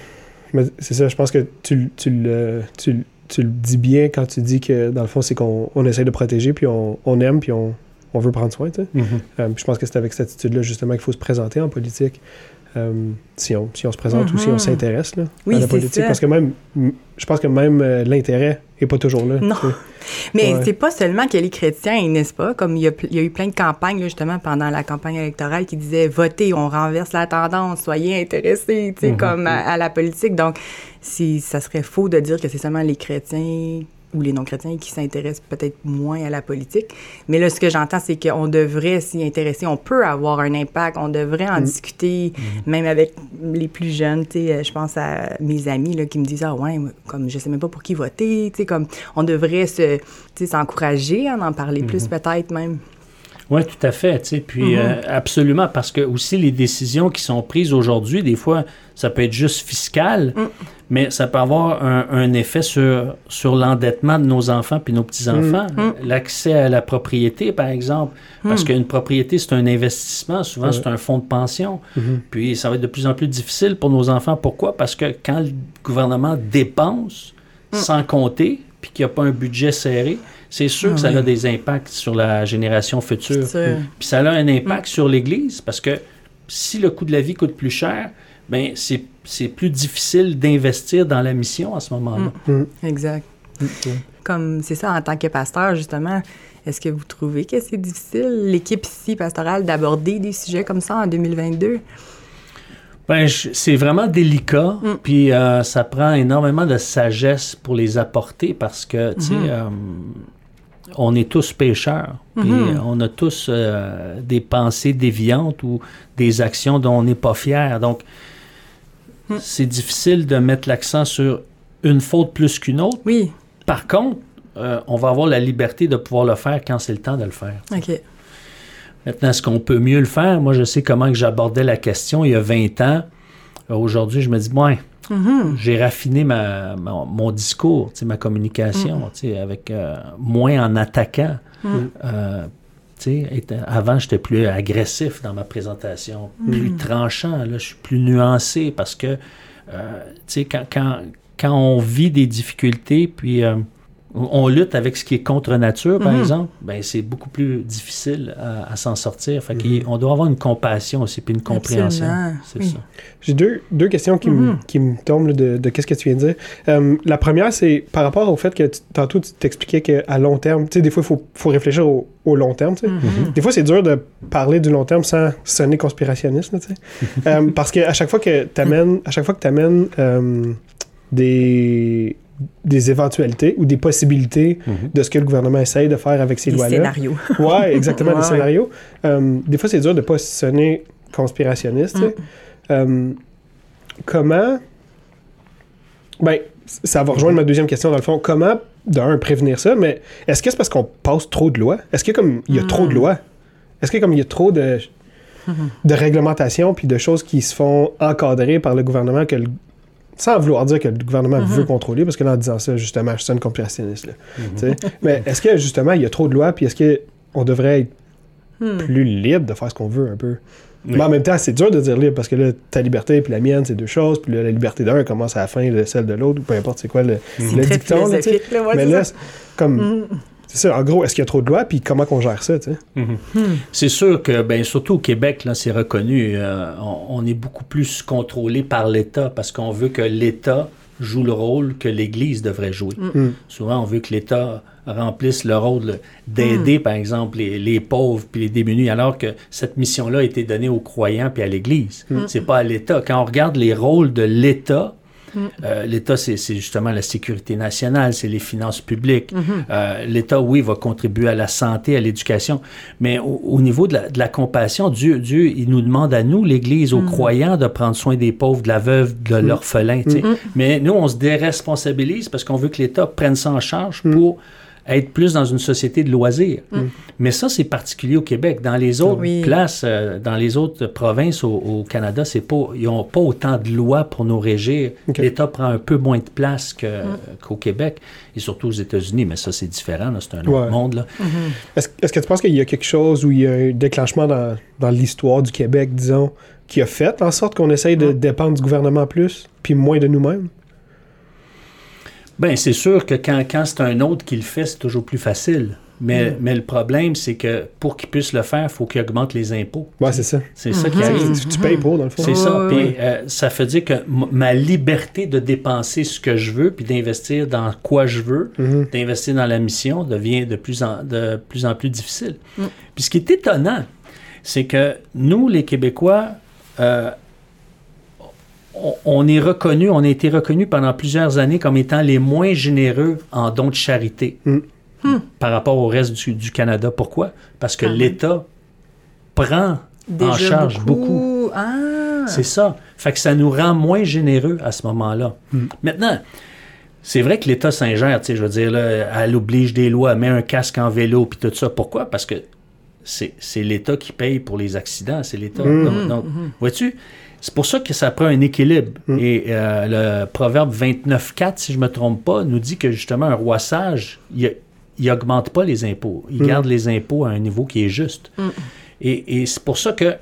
[SPEAKER 4] Mais c'est ça, je pense que tu, tu, le, tu, tu le dis bien quand tu dis que, dans le fond, c'est qu'on on essaye de protéger, puis on, on aime, puis on, on veut prendre soin, tu sais.
[SPEAKER 3] Mhm.
[SPEAKER 4] Euh, je pense que c'est avec cette attitude-là, justement, qu'il faut se présenter en politique. euh, si, on, si on se présente ou si on
[SPEAKER 2] Mhm.
[SPEAKER 4] s'intéresse
[SPEAKER 2] Oui,
[SPEAKER 4] à la politique.
[SPEAKER 2] ça.
[SPEAKER 4] Parce que même, je pense que même euh, l'intérêt n'est pas toujours là.
[SPEAKER 2] Non.
[SPEAKER 4] tu sais.
[SPEAKER 2] Mais
[SPEAKER 4] Ouais.
[SPEAKER 2] c'est pas seulement que les chrétiens, n'est-ce pas? Comme il y, a, pl- il y a eu plein de campagnes, là, justement, pendant la campagne électorale qui disaient votez, on renverse la tendance, soyez intéressés, tu sais,
[SPEAKER 3] Mhm.
[SPEAKER 2] comme à, à la politique. Donc, si, ça serait faux de dire que c'est seulement les chrétiens ou les non-chrétiens qui s'intéressent peut-être moins à la politique. Mais là, ce que j'entends, c'est qu'on devrait s'y intéresser. On peut avoir un impact. On devrait en discuter, même avec les plus jeunes. Tu sais, euh, je pense à mes amis là, qui me disent Ah, ouais, comme je sais même pas pour qui voter. Tu sais, comme on devrait se, tu sais, s'encourager à en parler plus, peut-être même.
[SPEAKER 3] Oui, tout à fait. tu sais, Puis
[SPEAKER 2] Mhm.
[SPEAKER 3] euh, absolument, parce que aussi les décisions qui sont prises aujourd'hui, des fois, ça peut être juste fiscal,
[SPEAKER 2] Mm.
[SPEAKER 3] mais ça peut avoir un, un effet sur, sur l'endettement de nos enfants puis nos petits-enfants.
[SPEAKER 2] Mm.
[SPEAKER 3] L'accès à la propriété, par exemple. Parce
[SPEAKER 2] Mm.
[SPEAKER 3] qu'une propriété, c'est un investissement. Souvent, c'est un fonds de pension.
[SPEAKER 4] Mhm.
[SPEAKER 3] Puis ça va être de plus en plus difficile pour nos enfants. Pourquoi? Parce que quand le gouvernement dépense
[SPEAKER 2] Mm.
[SPEAKER 3] sans compter, puis qu'il n'y a pas un budget serré, c'est sûr
[SPEAKER 2] Ah
[SPEAKER 3] que ça
[SPEAKER 2] oui.
[SPEAKER 3] a des impacts sur la génération future.
[SPEAKER 2] C'est sûr.
[SPEAKER 3] Puis ça a un impact
[SPEAKER 2] Mm.
[SPEAKER 3] sur l'Église parce que si le coût de la vie coûte plus cher, ben c'est c'est plus difficile d'investir dans la mission à ce moment-là.
[SPEAKER 4] Mm.
[SPEAKER 2] Exact. Comme c'est ça, en tant que pasteur, justement, est-ce que vous trouvez que c'est difficile, l'équipe ici pastorale, d'aborder des sujets comme ça en 2022?
[SPEAKER 3] Ben, c'est vraiment délicat,
[SPEAKER 2] Mm.
[SPEAKER 3] puis euh, ça prend énormément de sagesse pour les apporter parce que, tu sais,
[SPEAKER 2] Mhm.
[SPEAKER 3] euh, on est tous pécheurs, puis
[SPEAKER 2] Mhm.
[SPEAKER 3] on a tous euh, des pensées déviantes ou des actions dont on n'est pas fier. Donc,
[SPEAKER 2] Mm.
[SPEAKER 3] c'est difficile de mettre l'accent sur une faute plus qu'une autre.
[SPEAKER 2] Oui,
[SPEAKER 3] Par contre, on va avoir la liberté de pouvoir le faire quand c'est le temps de le faire.
[SPEAKER 2] OK.
[SPEAKER 3] Maintenant, est-ce qu'on peut mieux le faire? Moi, je sais comment que j'abordais la question il y a 20 ans. Euh, Aujourd'hui, je me dis, ouais,
[SPEAKER 2] Mhm.
[SPEAKER 3] j'ai raffiné ma, ma- mon discours, ma communication, sais, avec euh, moins en attaquant.
[SPEAKER 2] Mm.
[SPEAKER 3] Euh, étant- avant, j'étais plus agressif dans ma présentation, plus
[SPEAKER 2] Mm.
[SPEAKER 3] tranchant. Là, je suis plus nuancé parce que, euh, quand, quand, quand on vit des difficultés, puis on on lutte avec ce qui est contre nature, par
[SPEAKER 2] Mhm.
[SPEAKER 3] exemple, ben c'est beaucoup plus difficile à, à s'en sortir. Fait
[SPEAKER 4] Mhm.
[SPEAKER 3] qu'on doit avoir une compassion aussi, puis une compréhension.
[SPEAKER 2] Absolument,
[SPEAKER 3] C'est
[SPEAKER 2] oui.
[SPEAKER 3] ça.
[SPEAKER 4] J'ai deux, deux questions qui, me- qui me tombent de, de qu'est-ce que tu viens de dire. Euh, la première, c'est par rapport au fait que tu- tantôt tu t'expliquais qu'à long terme, tu sais, des fois, il faut, faut réfléchir au, au long terme. tu sais. Des fois, c'est dur de parler du long terme sans sonner conspirationniste. là. Euh, parce qu'à chaque fois que tu amènes, à chaque fois que tu amènes des, des éventualités ou des possibilités
[SPEAKER 3] Mhm.
[SPEAKER 4] de ce que le gouvernement essaye de faire avec ces
[SPEAKER 2] Des
[SPEAKER 4] lois-là.
[SPEAKER 2] scénarios.
[SPEAKER 4] Ouais, exactement,
[SPEAKER 2] Ouais,
[SPEAKER 4] des scénarios. Euh, des fois, c'est dur de pas sonner conspirationniste. sais. Euh, comment. Ben, ça va rejoindre ma deuxième question dans le fond. Comment, d'un, prévenir ça, mais est-ce que c'est parce qu'on passe trop de lois? Est-ce que comme il y a trop de lois? Est-ce que comme il y a trop de, de réglementations puis de choses qui se font encadrer par le gouvernement que le- sans vouloir dire que le gouvernement veut contrôler, parce que là, en disant ça, justement, je sonne conspirationniste. Là, sais. Mais est-ce que, justement, il y a trop de lois, puis est-ce qu'on devrait être
[SPEAKER 2] Hmm.
[SPEAKER 4] plus libre de faire ce qu'on veut un peu?
[SPEAKER 3] Oui.
[SPEAKER 4] Mais en même temps, c'est dur de dire libre, parce que là, ta liberté puis la mienne, c'est deux choses, puis là, la liberté d'un commence à la fin de celle de l'autre, ou peu importe c'est quoi le, dicton. là,
[SPEAKER 2] là, ouais,
[SPEAKER 4] Mais là, comme... C'est ça, en gros, est-ce qu'il y a trop de lois, puis comment qu'on gère ça, tu sais?
[SPEAKER 3] Mhm. C'est sûr que, ben, surtout au Québec, là, c'est reconnu, euh, on, on est beaucoup plus contrôlé par l'État parce qu'on veut que l'État joue le rôle que l'Église devrait jouer.
[SPEAKER 4] Mm.
[SPEAKER 3] Souvent, on veut que l'État remplisse le rôle d'aider, par exemple, les, les pauvres puis les démunis, alors que cette mission-là a été donnée aux croyants puis à l'Église. C'est pas à l'État. Quand on regarde les rôles de l'État, euh, L'État, c'est justement la sécurité nationale, c'est les finances publiques. Euh, L'État, oui, va contribuer à la santé, à l'éducation, mais au, au niveau de la, de la compassion, Dieu, Dieu, il nous demande à nous, l'Église, aux croyants, de prendre soin des pauvres, de la veuve, de l'orphelin. tu sais. Mais nous, on se déresponsabilise parce qu'on veut que l'État prenne ça en charge pour être plus dans une société de loisirs. Mais ça, c'est particulier au Québec. Dans les autres
[SPEAKER 2] Oui.
[SPEAKER 3] places, euh, dans les autres provinces au, au Canada, c'est pas, ils n'ont pas autant de lois pour nous régir. L'État prend un peu moins de place que- qu'au Québec et surtout aux États-Unis. Mais ça, c'est différent. là. C'est un autre
[SPEAKER 4] Ouais.
[SPEAKER 3] monde. Là.
[SPEAKER 4] Est-ce est-ce que tu penses qu'il y a quelque chose où il y a un déclenchement dans, dans l'histoire du Québec, disons, qui a fait en sorte qu'on essaye de dépendre du gouvernement plus, puis moins de nous-mêmes?
[SPEAKER 3] Ben, c'est sûr que quand, quand c'est un autre qui le fait, c'est toujours plus facile. Mais,
[SPEAKER 4] Mm.
[SPEAKER 3] mais le problème, c'est que pour qu'il puisse le faire, il faut qu'il augmente les impôts.
[SPEAKER 4] Ouais, c'est ça.
[SPEAKER 3] C'est ça qui
[SPEAKER 2] Mhm.
[SPEAKER 3] arrive.
[SPEAKER 4] Tu, tu payes pour, dans le fond.
[SPEAKER 3] C'est ça. Puis euh, ça veut dire que ma liberté de dépenser ce que je veux, puis d'investir dans quoi je veux,
[SPEAKER 4] Mhm.
[SPEAKER 3] d'investir dans la mission, devient de plus en, de plus, en plus difficile. Puis ce qui est étonnant, c'est que nous, les Québécois, euh, on, est reconnu, on a été reconnu pendant plusieurs années comme étant les moins généreux en dons de charité
[SPEAKER 4] Mm.
[SPEAKER 3] par rapport au reste du, du Canada. Pourquoi? Parce que
[SPEAKER 2] même.
[SPEAKER 3] l'État prend en charge beaucoup.
[SPEAKER 2] Ah!
[SPEAKER 3] C'est ça. Fait que ça nous rend moins généreux à ce moment-là. Maintenant, c'est vrai que l'État s'ingère, tu sais, je veux dire, là, elle oblige des lois, elle met un casque en vélo, puis tout ça. Pourquoi? Parce que c'est c'est l'État qui paye pour les accidents, c'est l'État. Donc, donc, vois-tu, c'est pour ça que ça prend un équilibre. Et euh, le proverbe 29.4, si je me trompe pas, nous dit que justement, un roi sage, il, il augmente pas les impôts. Il garde les impôts à un niveau qui est juste. Et, et c'est pour ça que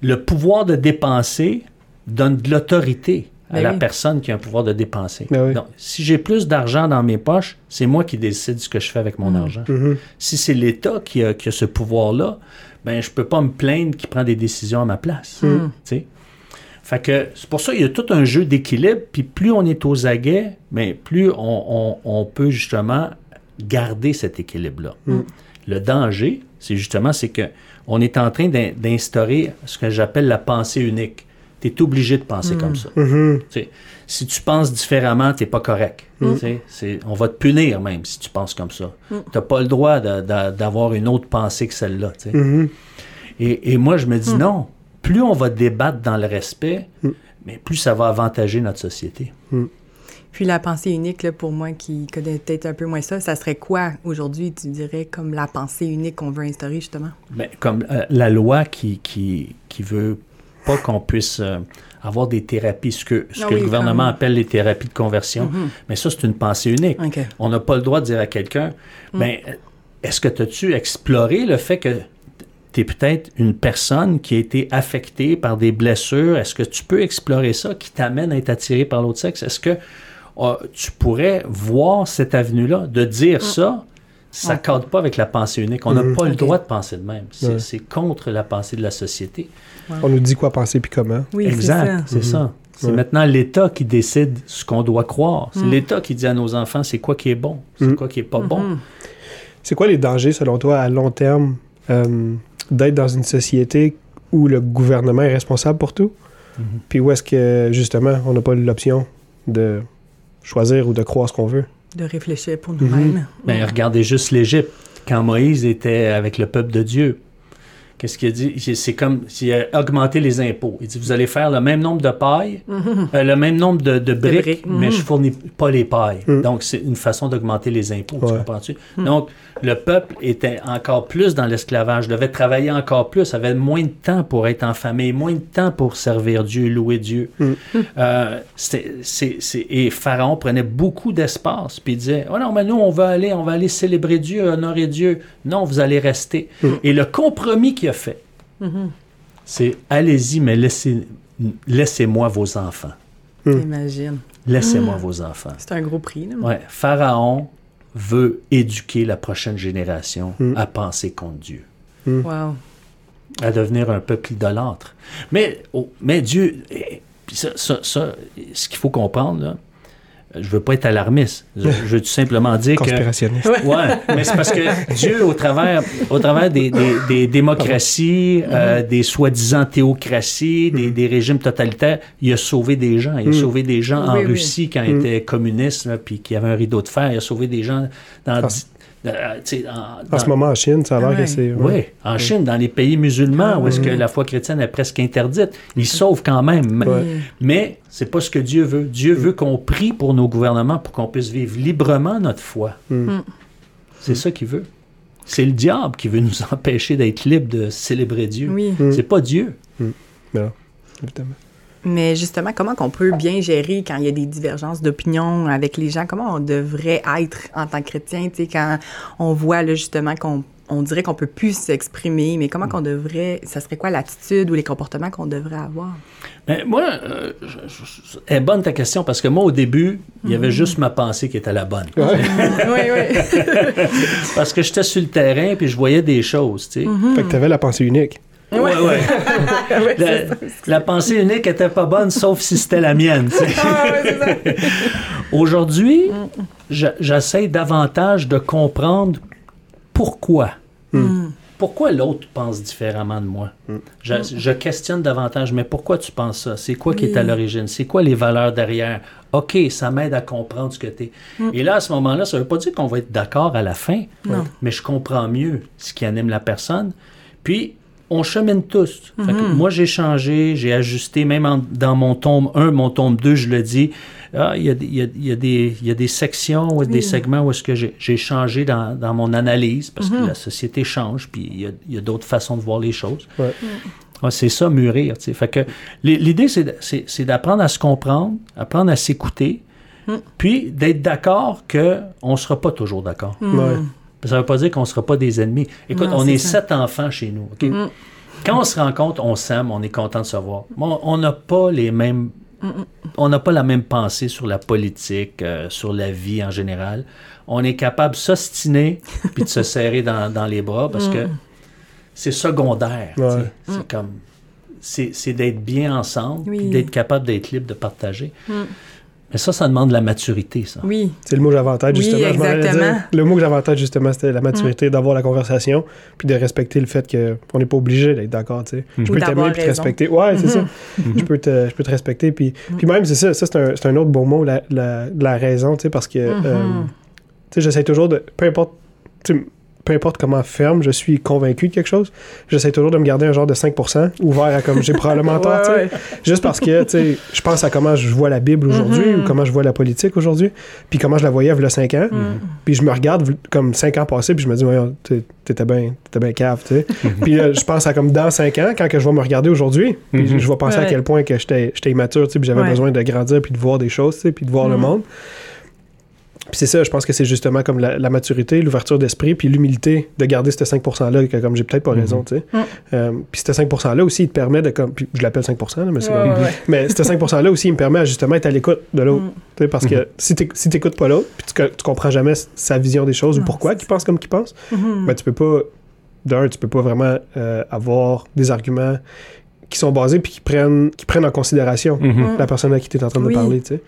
[SPEAKER 3] le pouvoir de dépenser donne de l'autorité à
[SPEAKER 2] Ben
[SPEAKER 3] la
[SPEAKER 2] oui.
[SPEAKER 3] personne qui a un pouvoir de dépenser.
[SPEAKER 4] Ben oui.
[SPEAKER 3] Donc, si j'ai plus d'argent dans mes poches, c'est moi qui décide ce que je fais avec mon argent.
[SPEAKER 4] Mhm.
[SPEAKER 3] Si c'est l'État qui a, qui a ce pouvoir-là, ben je peux pas me plaindre qu'il prend des décisions à ma place. tu sais? Fait que c'est pour ça qu'il y a tout un jeu d'équilibre, puis plus on est aux aguets, mais plus on, on- on peut justement garder cet équilibre-là. Le danger, c'est justement c'est que on est en train d'in- d'instaurer ce que j'appelle la pensée unique. Tu es obligé de penser comme ça.
[SPEAKER 4] Mhm.
[SPEAKER 3] Sais, si tu penses différemment, tu n'es pas correct. C'est- on va te punir même si tu penses comme ça. Tu n'as pas le droit d'avoir une autre pensée que celle-là.
[SPEAKER 4] Mhm.
[SPEAKER 3] Et, et moi, je me dis non. Plus on va débattre dans le respect, mais plus ça va avantager notre société.
[SPEAKER 2] Puis la pensée unique, là, pour moi, qui connaît peut-être un peu moins ça, ça serait quoi aujourd'hui, tu dirais, comme la pensée unique qu'on veut instaurer, justement?
[SPEAKER 3] Ben, comme euh, la loi qui, qui, qui veut pas qu'on puisse euh, avoir des thérapies, ce que, ce
[SPEAKER 2] Ah
[SPEAKER 3] que
[SPEAKER 2] oui,
[SPEAKER 3] le gouvernement
[SPEAKER 2] comme-
[SPEAKER 3] appelle les thérapies de conversion. Mais ça, c'est une pensée unique. On n'a pas le droit de dire à quelqu'un, ben, est-ce que tu as exploré le fait que tu es peut-être une personne qui a été affectée par des blessures? Est-ce que tu peux explorer ça qui t'amène à être attiré par l'autre sexe? Est-ce que euh, tu pourrais voir cette avenue-là, de dire ça? Ça ne cadre pas avec la pensée unique. On n'a pas le droit de penser de même. C'est c'est contre la pensée de la société.
[SPEAKER 4] On nous dit quoi penser puis comment.
[SPEAKER 2] Oui, c'est
[SPEAKER 3] exact, c'est ça. C'est
[SPEAKER 4] Ouais.
[SPEAKER 3] maintenant l'État qui décide ce qu'on doit croire.
[SPEAKER 2] Mm.
[SPEAKER 3] C'est l'État qui dit à nos enfants c'est quoi qui est bon, c'est
[SPEAKER 4] Mm.
[SPEAKER 3] quoi qui est pas bon.
[SPEAKER 2] Mhm.
[SPEAKER 4] C'est quoi les dangers, selon toi, à long terme, euh, d'être dans une société où le gouvernement est responsable pour tout?
[SPEAKER 3] Mhm.
[SPEAKER 4] Puis où est-ce que, justement, on n'a pas l'option de choisir ou de croire ce qu'on veut?
[SPEAKER 2] De réfléchir pour nous-mêmes.
[SPEAKER 3] Ben, regardez juste l'Égypte. Quand Moïse était avec le peuple de Dieu, qu'est-ce qu'il a dit? C'est comme s'il a augmenté les impôts. Il dit, vous allez faire le même nombre de pailles, euh, le même nombre de, de briques,
[SPEAKER 2] briques,
[SPEAKER 3] mais
[SPEAKER 2] mhm.
[SPEAKER 3] je fournis pas les pailles.
[SPEAKER 4] Mhm.
[SPEAKER 3] Donc, c'est une façon d'augmenter les impôts, tu comprends-tu? Donc, le peuple était encore plus dans l'esclavage, devait travailler encore plus, avait moins de temps pour être en famille, moins de temps pour servir Dieu, louer Dieu.
[SPEAKER 4] Mhm.
[SPEAKER 3] Euh, c'était- c'est- c'est- et Pharaon prenait beaucoup d'espace, puis il disait, oh non, mais nous, on va aller, on va aller célébrer Dieu, honorer Dieu. Non, vous allez rester. Et le compromis qu'il a fait, c'est, allez-y, mais laissez, laissez-moi vos enfants.
[SPEAKER 2] Imagine.
[SPEAKER 3] Laissez-moi vos enfants.
[SPEAKER 2] C'est un gros prix, là.
[SPEAKER 3] Ouais, Pharaon veut éduquer la prochaine génération
[SPEAKER 4] Mm.
[SPEAKER 3] à penser contre Dieu,
[SPEAKER 2] Wow.
[SPEAKER 3] à devenir un peuple idolâtre. Mais, oh, mais Dieu, eh, puis ça, ça, ça, ce qu'il faut comprendre, là, je veux pas être alarmiste. Je, veux tout simplement dire que
[SPEAKER 4] Conspirationniste.
[SPEAKER 3] Ouais, mais c'est parce que Dieu, au travers, au travers des, des- des démocraties, euh, des soi-disant théocraties, des, des régimes totalitaires, il a sauvé des gens. Il a sauvé des gens en
[SPEAKER 2] Oui, oui.
[SPEAKER 3] Russie quand il était communiste, là, puis qu'il y avait un rideau de fer. Il a sauvé des gens dans... Euh, sais, en-
[SPEAKER 4] ce moment, en Chine, ça a l'air
[SPEAKER 2] Ouais.
[SPEAKER 4] que c'est...
[SPEAKER 3] oui, en Chine, dans les pays musulmans, où est-ce que la foi chrétienne est presque interdite, ils sauvent quand même.
[SPEAKER 4] Ouais.
[SPEAKER 3] Mais c'est pas ce que Dieu veut. Dieu veut qu'on prie pour nos gouvernements pour qu'on puisse vivre librement notre foi. C'est ça qu'il veut. C'est le diable qui veut nous empêcher d'être libres de célébrer Dieu.
[SPEAKER 2] Oui.
[SPEAKER 4] Mm.
[SPEAKER 3] C'est pas Dieu.
[SPEAKER 4] Non, évidemment.
[SPEAKER 2] Mais justement, comment qu'on peut bien gérer quand il y a des divergences d'opinion avec les gens? Comment on devrait être en tant que chrétien, tu sais, quand on voit là, justement qu'on on dirait qu'on peut plus s'exprimer, mais comment qu'on devrait, ça serait quoi l'attitude ou les comportements qu'on devrait avoir?
[SPEAKER 3] Mais moi, euh, je- je- je- est bonne ta question parce que moi, au début, il y avait juste ma pensée qui était la bonne.
[SPEAKER 2] oui, oui.
[SPEAKER 3] Parce que j'étais sur le terrain puis je voyais des choses, tu sais.
[SPEAKER 4] Fait que t'avais la pensée unique.
[SPEAKER 3] Ouais, ouais.
[SPEAKER 2] Ouais,
[SPEAKER 3] La,
[SPEAKER 2] c'est ça.
[SPEAKER 3] la pensée unique était pas bonne, sauf si c'était la mienne.
[SPEAKER 2] Ah, ouais.
[SPEAKER 3] Aujourd'hui, je- j'essaie davantage de comprendre pourquoi. Pourquoi l'autre pense différemment de moi? Je, je questionne davantage, mais pourquoi tu penses ça? C'est quoi qui est à l'origine? C'est quoi les valeurs derrière? OK, ça m'aide à comprendre ce que tu es. Et là, à ce moment-là, ça ne veut pas dire qu'on va être d'accord à la fin,
[SPEAKER 2] Non.
[SPEAKER 3] mais je comprends mieux ce qui anime la personne. Puis, on chemine tous. Fait que moi, j'ai changé, j'ai ajusté, même en- dans mon tome 1, mon tome 2, je le dis, ah, il y, a, des- il y a- y a des, il y a des sections ou des segments où est-ce que j'ai changé dans, dans mon analyse, parce que la société change, puis il y a, il y a d'autres façons de voir les choses.
[SPEAKER 4] Ouais.
[SPEAKER 3] Ouais, c'est ça, mûrir. tu sais. Fait que l'i- l'idée, c'est d'apprendre à se comprendre, apprendre à s'écouter, puis d'être d'accord qu'on ne sera pas toujours d'accord.
[SPEAKER 4] Ouais.
[SPEAKER 3] Ça ne veut pas dire qu'on ne sera pas des ennemis. Écoute,
[SPEAKER 2] Non,
[SPEAKER 3] on est sept enfants chez nous. OK? Quand on se rencontre, on s'aime, on est content de se voir. On- n'a pas les mêmes. On n'a pas la même pensée sur la politique, euh, sur la vie en général. On est capable de s'ostiner puis de se serrer dans, dans les bras parce que c'est secondaire. C'est comme. C'est d'être bien ensemble
[SPEAKER 2] Oui.
[SPEAKER 3] puis d'être capable d'être libre de partager. Mais ça, ça demande de la maturité, ça.
[SPEAKER 2] Oui.
[SPEAKER 4] C'est le mot que j'avais en tête,
[SPEAKER 2] Oui,
[SPEAKER 4] justement. Je
[SPEAKER 2] exactement.
[SPEAKER 4] dire. Le mot que j'avais en tête, justement, c'était la maturité, d'avoir la conversation, puis de respecter le fait qu'on n'est pas obligé d'être d'accord, tu sais. Je
[SPEAKER 2] Ou
[SPEAKER 4] peux t'aimer puis te respecter. Ouais, c'est ça. je, peux te, je peux te respecter. Puis, puis même, c'est ça, ça c'est un, c'est un autre bon mot, la, la, la raison, tu sais, parce que, euh, tu sais, j'essaie toujours de, peu importe, tu sais, peu importe comment ferme, je suis convaincu de quelque chose, j'essaie toujours de me garder un genre de 5% ouvert à comme j'ai probablement tort, tu sais.
[SPEAKER 2] Ouais, ouais.
[SPEAKER 4] Juste parce que, tu sais, je pense à comment je vois la Bible aujourd'hui
[SPEAKER 2] Mhm.
[SPEAKER 4] ou comment je vois la politique aujourd'hui, puis comment je la voyais il y a 5 ans.
[SPEAKER 2] Mhm.
[SPEAKER 4] Puis je me regarde comme 5 ans passés, puis je me dis, voyons, t'es- t'étais bien t'étais bien cave, tu sais. puis là, je pense à comme dans 5 ans, quand que je vais me regarder aujourd'hui, puis je vais penser à quel point que j'étais immature, tu sais, puis j'avais
[SPEAKER 2] Ouais.
[SPEAKER 4] besoin de grandir, puis de voir des choses, tu sais, puis de voir le monde. Puis c'est ça, je pense que c'est justement comme la, la maturité, l'ouverture d'esprit, puis l'humilité de garder ce 5%-là, que comme j'ai peut-être pas raison, tu sais.
[SPEAKER 2] Mhm.
[SPEAKER 4] Euh, puis ce 5%-là aussi, il te permet de comme. Puis je l'appelle 5%, là, mais c'est
[SPEAKER 2] Ouais,
[SPEAKER 4] comme-
[SPEAKER 2] ouais, ouais.
[SPEAKER 4] mais ce 5%-là aussi, il me permet à justement être à l'écoute de l'autre.
[SPEAKER 2] Mm.
[SPEAKER 4] Tu sais, Parce que si tu si t'écoutes pas l'autre, puis tu, tu comprends jamais sa vision des choses ou pourquoi
[SPEAKER 2] c'est
[SPEAKER 4] il pense comme qu'il pense,
[SPEAKER 2] Mhm.
[SPEAKER 4] ben tu peux pas. D'un, tu peux pas vraiment euh, avoir des arguments qui sont basés puis qui prennent, qui prennent en considération
[SPEAKER 3] Mhm.
[SPEAKER 4] la personne à qui tu es en train
[SPEAKER 2] Oui.
[SPEAKER 4] de parler. Tu sais.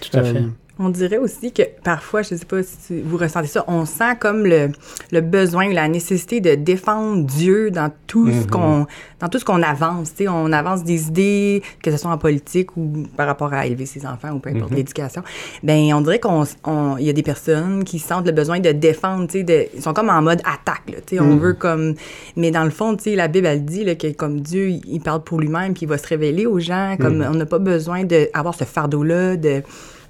[SPEAKER 3] Tout à fait.
[SPEAKER 2] On dirait aussi que parfois, je ne sais pas si vous ressentez ça, on sent comme le, le besoin, la nécessité de défendre Dieu dans tout ce
[SPEAKER 3] Mhm.
[SPEAKER 2] qu'on dans tout ce qu'on avance. On avance des idées, que ce soit en politique ou par rapport à élever ses enfants ou peu importe
[SPEAKER 3] Mhm.
[SPEAKER 2] l'éducation. Ben, on dirait qu'on on- il y a des personnes qui sentent le besoin de défendre. De, ils sont comme en mode attaque. Là, On
[SPEAKER 4] Mhm.
[SPEAKER 2] veut comme. Mais dans le fond, la Bible, elle dit là, que comme Dieu, il- parle pour lui-même puis il va se révéler aux gens. Comme
[SPEAKER 3] Mhm.
[SPEAKER 2] on n'a pas besoin d'avoir ce fardeau-là, de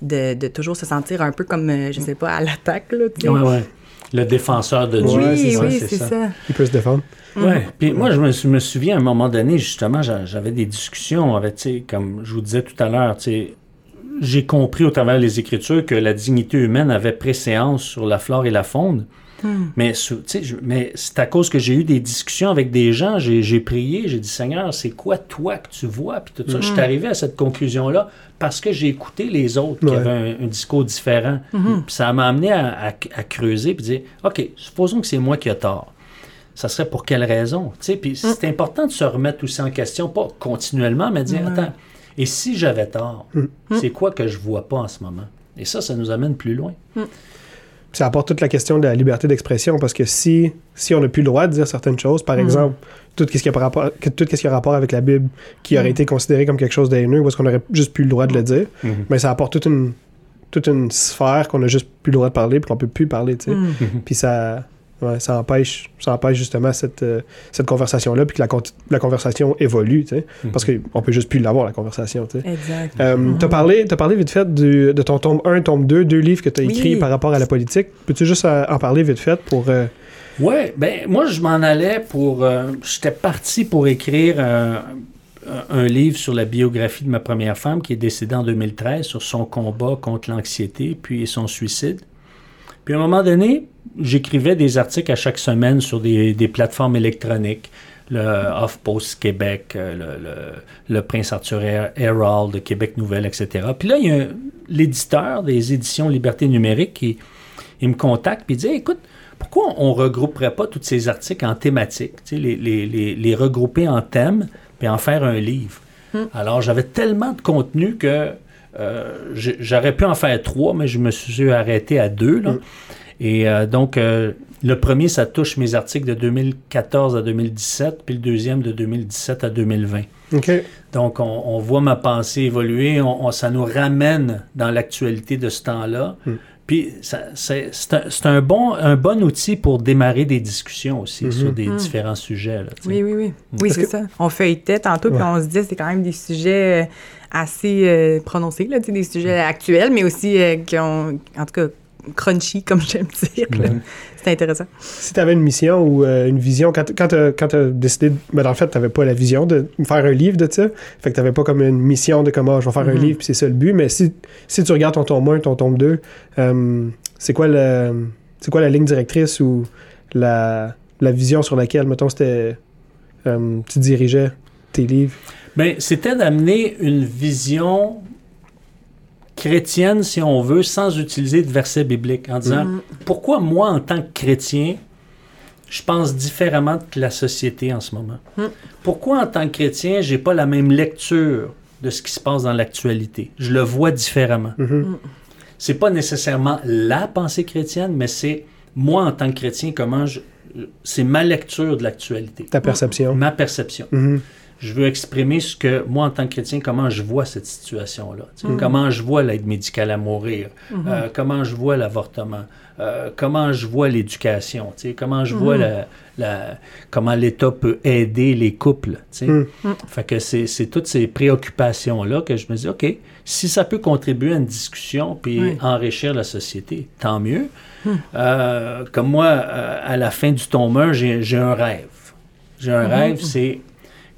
[SPEAKER 2] de, de toujours se sentir un peu comme, euh, je sais pas, à l'attaque.
[SPEAKER 3] Ouais, ouais. Le défenseur de Dieu.
[SPEAKER 4] Ouais,
[SPEAKER 2] oui,
[SPEAKER 4] c'est ça,
[SPEAKER 2] oui, c'est ça.
[SPEAKER 4] il peut se défendre.
[SPEAKER 3] Ouais. Puis moi, je me, me souviens à un moment donné, justement, j'a- j'avais des discussions avec, tu sais, comme je vous disais tout à l'heure, tu sais, j'ai compris au travers des Écritures que la dignité humaine avait préséance sur la flore et la faune. Mais, sais, je- mais c'est à cause que j'ai eu des discussions avec des gens, j'ai prié, j'ai dit Seigneur, c'est quoi toi que tu vois? Puis tout ça, je suis arrivé à cette conclusion-là parce que j'ai écouté les autres qui avaient un, un discours différent. Puis ça m'a amené à, à- à creuser puis dire OK, supposons que c'est moi qui ai tort. Ça serait pour quelle raison? Puis c'est important de se remettre aussi en question, pas continuellement, mais dire Attends, et si j'avais tort, c'est quoi que je vois pas en ce moment? Et ça, ça nous amène plus loin.
[SPEAKER 4] Ça apporte toute la question de la liberté d'expression parce que si, si on n'a plus le droit de dire certaines choses, par exemple, tout ce qui a rapport, tout ce qui a rapport avec la Bible qui aurait été considéré comme quelque chose d'haineux ou est-ce qu'on aurait juste plus le droit de le dire, mais ça apporte toute une, toute une sphère qu'on a juste plus le droit de parler puis qu'on peut plus parler, tu sais. Puis ça, Ouais, ça empêche, ça empêche justement cette, euh, cette conversation-là, puis que la, con- la conversation évolue, tu sais. Parce qu'on peut juste plus l'avoir, la conversation, tu sais.
[SPEAKER 2] Exact.
[SPEAKER 4] Euh, T'as parlé, t'as parlé vite fait du- de ton tome 1, tome 2, deux livres que tu as
[SPEAKER 2] Oui.
[SPEAKER 4] écrits par rapport à la politique. Peux-tu juste euh, en parler vite fait pour... euh,
[SPEAKER 3] Ouais, ben moi je m'en allais pour. euh, J'étais parti pour écrire euh, un- un livre sur la biographie de ma première femme qui est décédée en 2013, sur son combat contre l'anxiété puis son suicide. Puis à un moment donné, j'écrivais des articles à chaque semaine sur des, des plateformes électroniques. Le Off-Post Québec, euh, le, le- le Prince Arthur Her- Herald de Québec Nouvelle, etc. Puis là, il y a l'éditeur des éditions Liberté numérique qui il me contacte il dit écoute, pourquoi on ne regrouperait pas tous ces articles en thématiques, les, les- les- les regrouper en thèmes, puis en faire un livre. Alors, j'avais tellement de contenu que j'aurais pu en faire trois, mais je me suis arrêté à deux. là. Et euh, donc, euh, le premier, ça touche mes articles de 2014 à 2017, puis le deuxième de 2017 à 2020.
[SPEAKER 4] OK.
[SPEAKER 3] Donc, on, on voit ma pensée évoluer, on, on- ça nous ramène dans l'actualité de ce temps-là. Puis, ça- c'est c'est un, c'est un bon, un bon outil pour démarrer des discussions aussi sur des différents sujets. là.
[SPEAKER 2] Oui, oui, oui. Oui,
[SPEAKER 4] Parce
[SPEAKER 2] c'est
[SPEAKER 4] que-
[SPEAKER 2] ça. On feuilletait tantôt, puis
[SPEAKER 4] Ouais.
[SPEAKER 2] on se disait c'est quand même des sujets euh, assez euh, prononcés, là, des sujets actuels, mais aussi euh, qui ont, en tout cas, crunchy, comme j'aime dire. là. C'est intéressant.
[SPEAKER 4] Si tu avais une mission ou euh, une vision, quand, quand tu as décidé, de- ben, dans le fait, tu n'avais pas la vision de faire un livre de ça, fait que tu n'avais pas comme une mission de comment je vais faire un
[SPEAKER 2] Mhm.
[SPEAKER 4] livre, puis c'est ça le but, mais si, si tu regardes ton tome 1, ton tome 2, euh, c'est quoi, le, c'est quoi la ligne directrice ou la, la vision sur laquelle, mettons, c'était, euh, tu dirigeais tes livres?
[SPEAKER 3] Ben, c'était d'amener une vision chrétienne, si on veut, sans utiliser de versets bibliques, en disant pourquoi moi, en tant que chrétien, je pense différemment que la société en ce moment? Pourquoi, en tant que chrétien, j'ai pas la même lecture de ce qui se passe dans l'actualité? Je le vois différemment.
[SPEAKER 4] Mhm.
[SPEAKER 3] C'est pas nécessairement la pensée chrétienne, mais c'est moi, en tant que chrétien, comment je. C'est ma lecture de l'actualité,
[SPEAKER 4] Ta perception?
[SPEAKER 3] ma perception
[SPEAKER 4] Mhm.
[SPEAKER 3] Je veux exprimer ce que moi en tant que chrétien comment je vois cette situation là comment je vois l'aide médicale à mourir? Euh, comment je vois l'avortement? Euh, comment je vois l'éducation? Tu sais, comment je vois la, la- comment l'État peut aider les couples? Tu sais?
[SPEAKER 4] Mm.
[SPEAKER 3] fait que c'est c'est toutes ces préoccupations là que je me dis ok si ça peut contribuer à une discussion puis
[SPEAKER 2] Oui.
[SPEAKER 3] enrichir la société tant mieux. Euh, comme moi euh, à la fin du tome 1 j'ai j'ai un rêve. J'ai un rêve c'est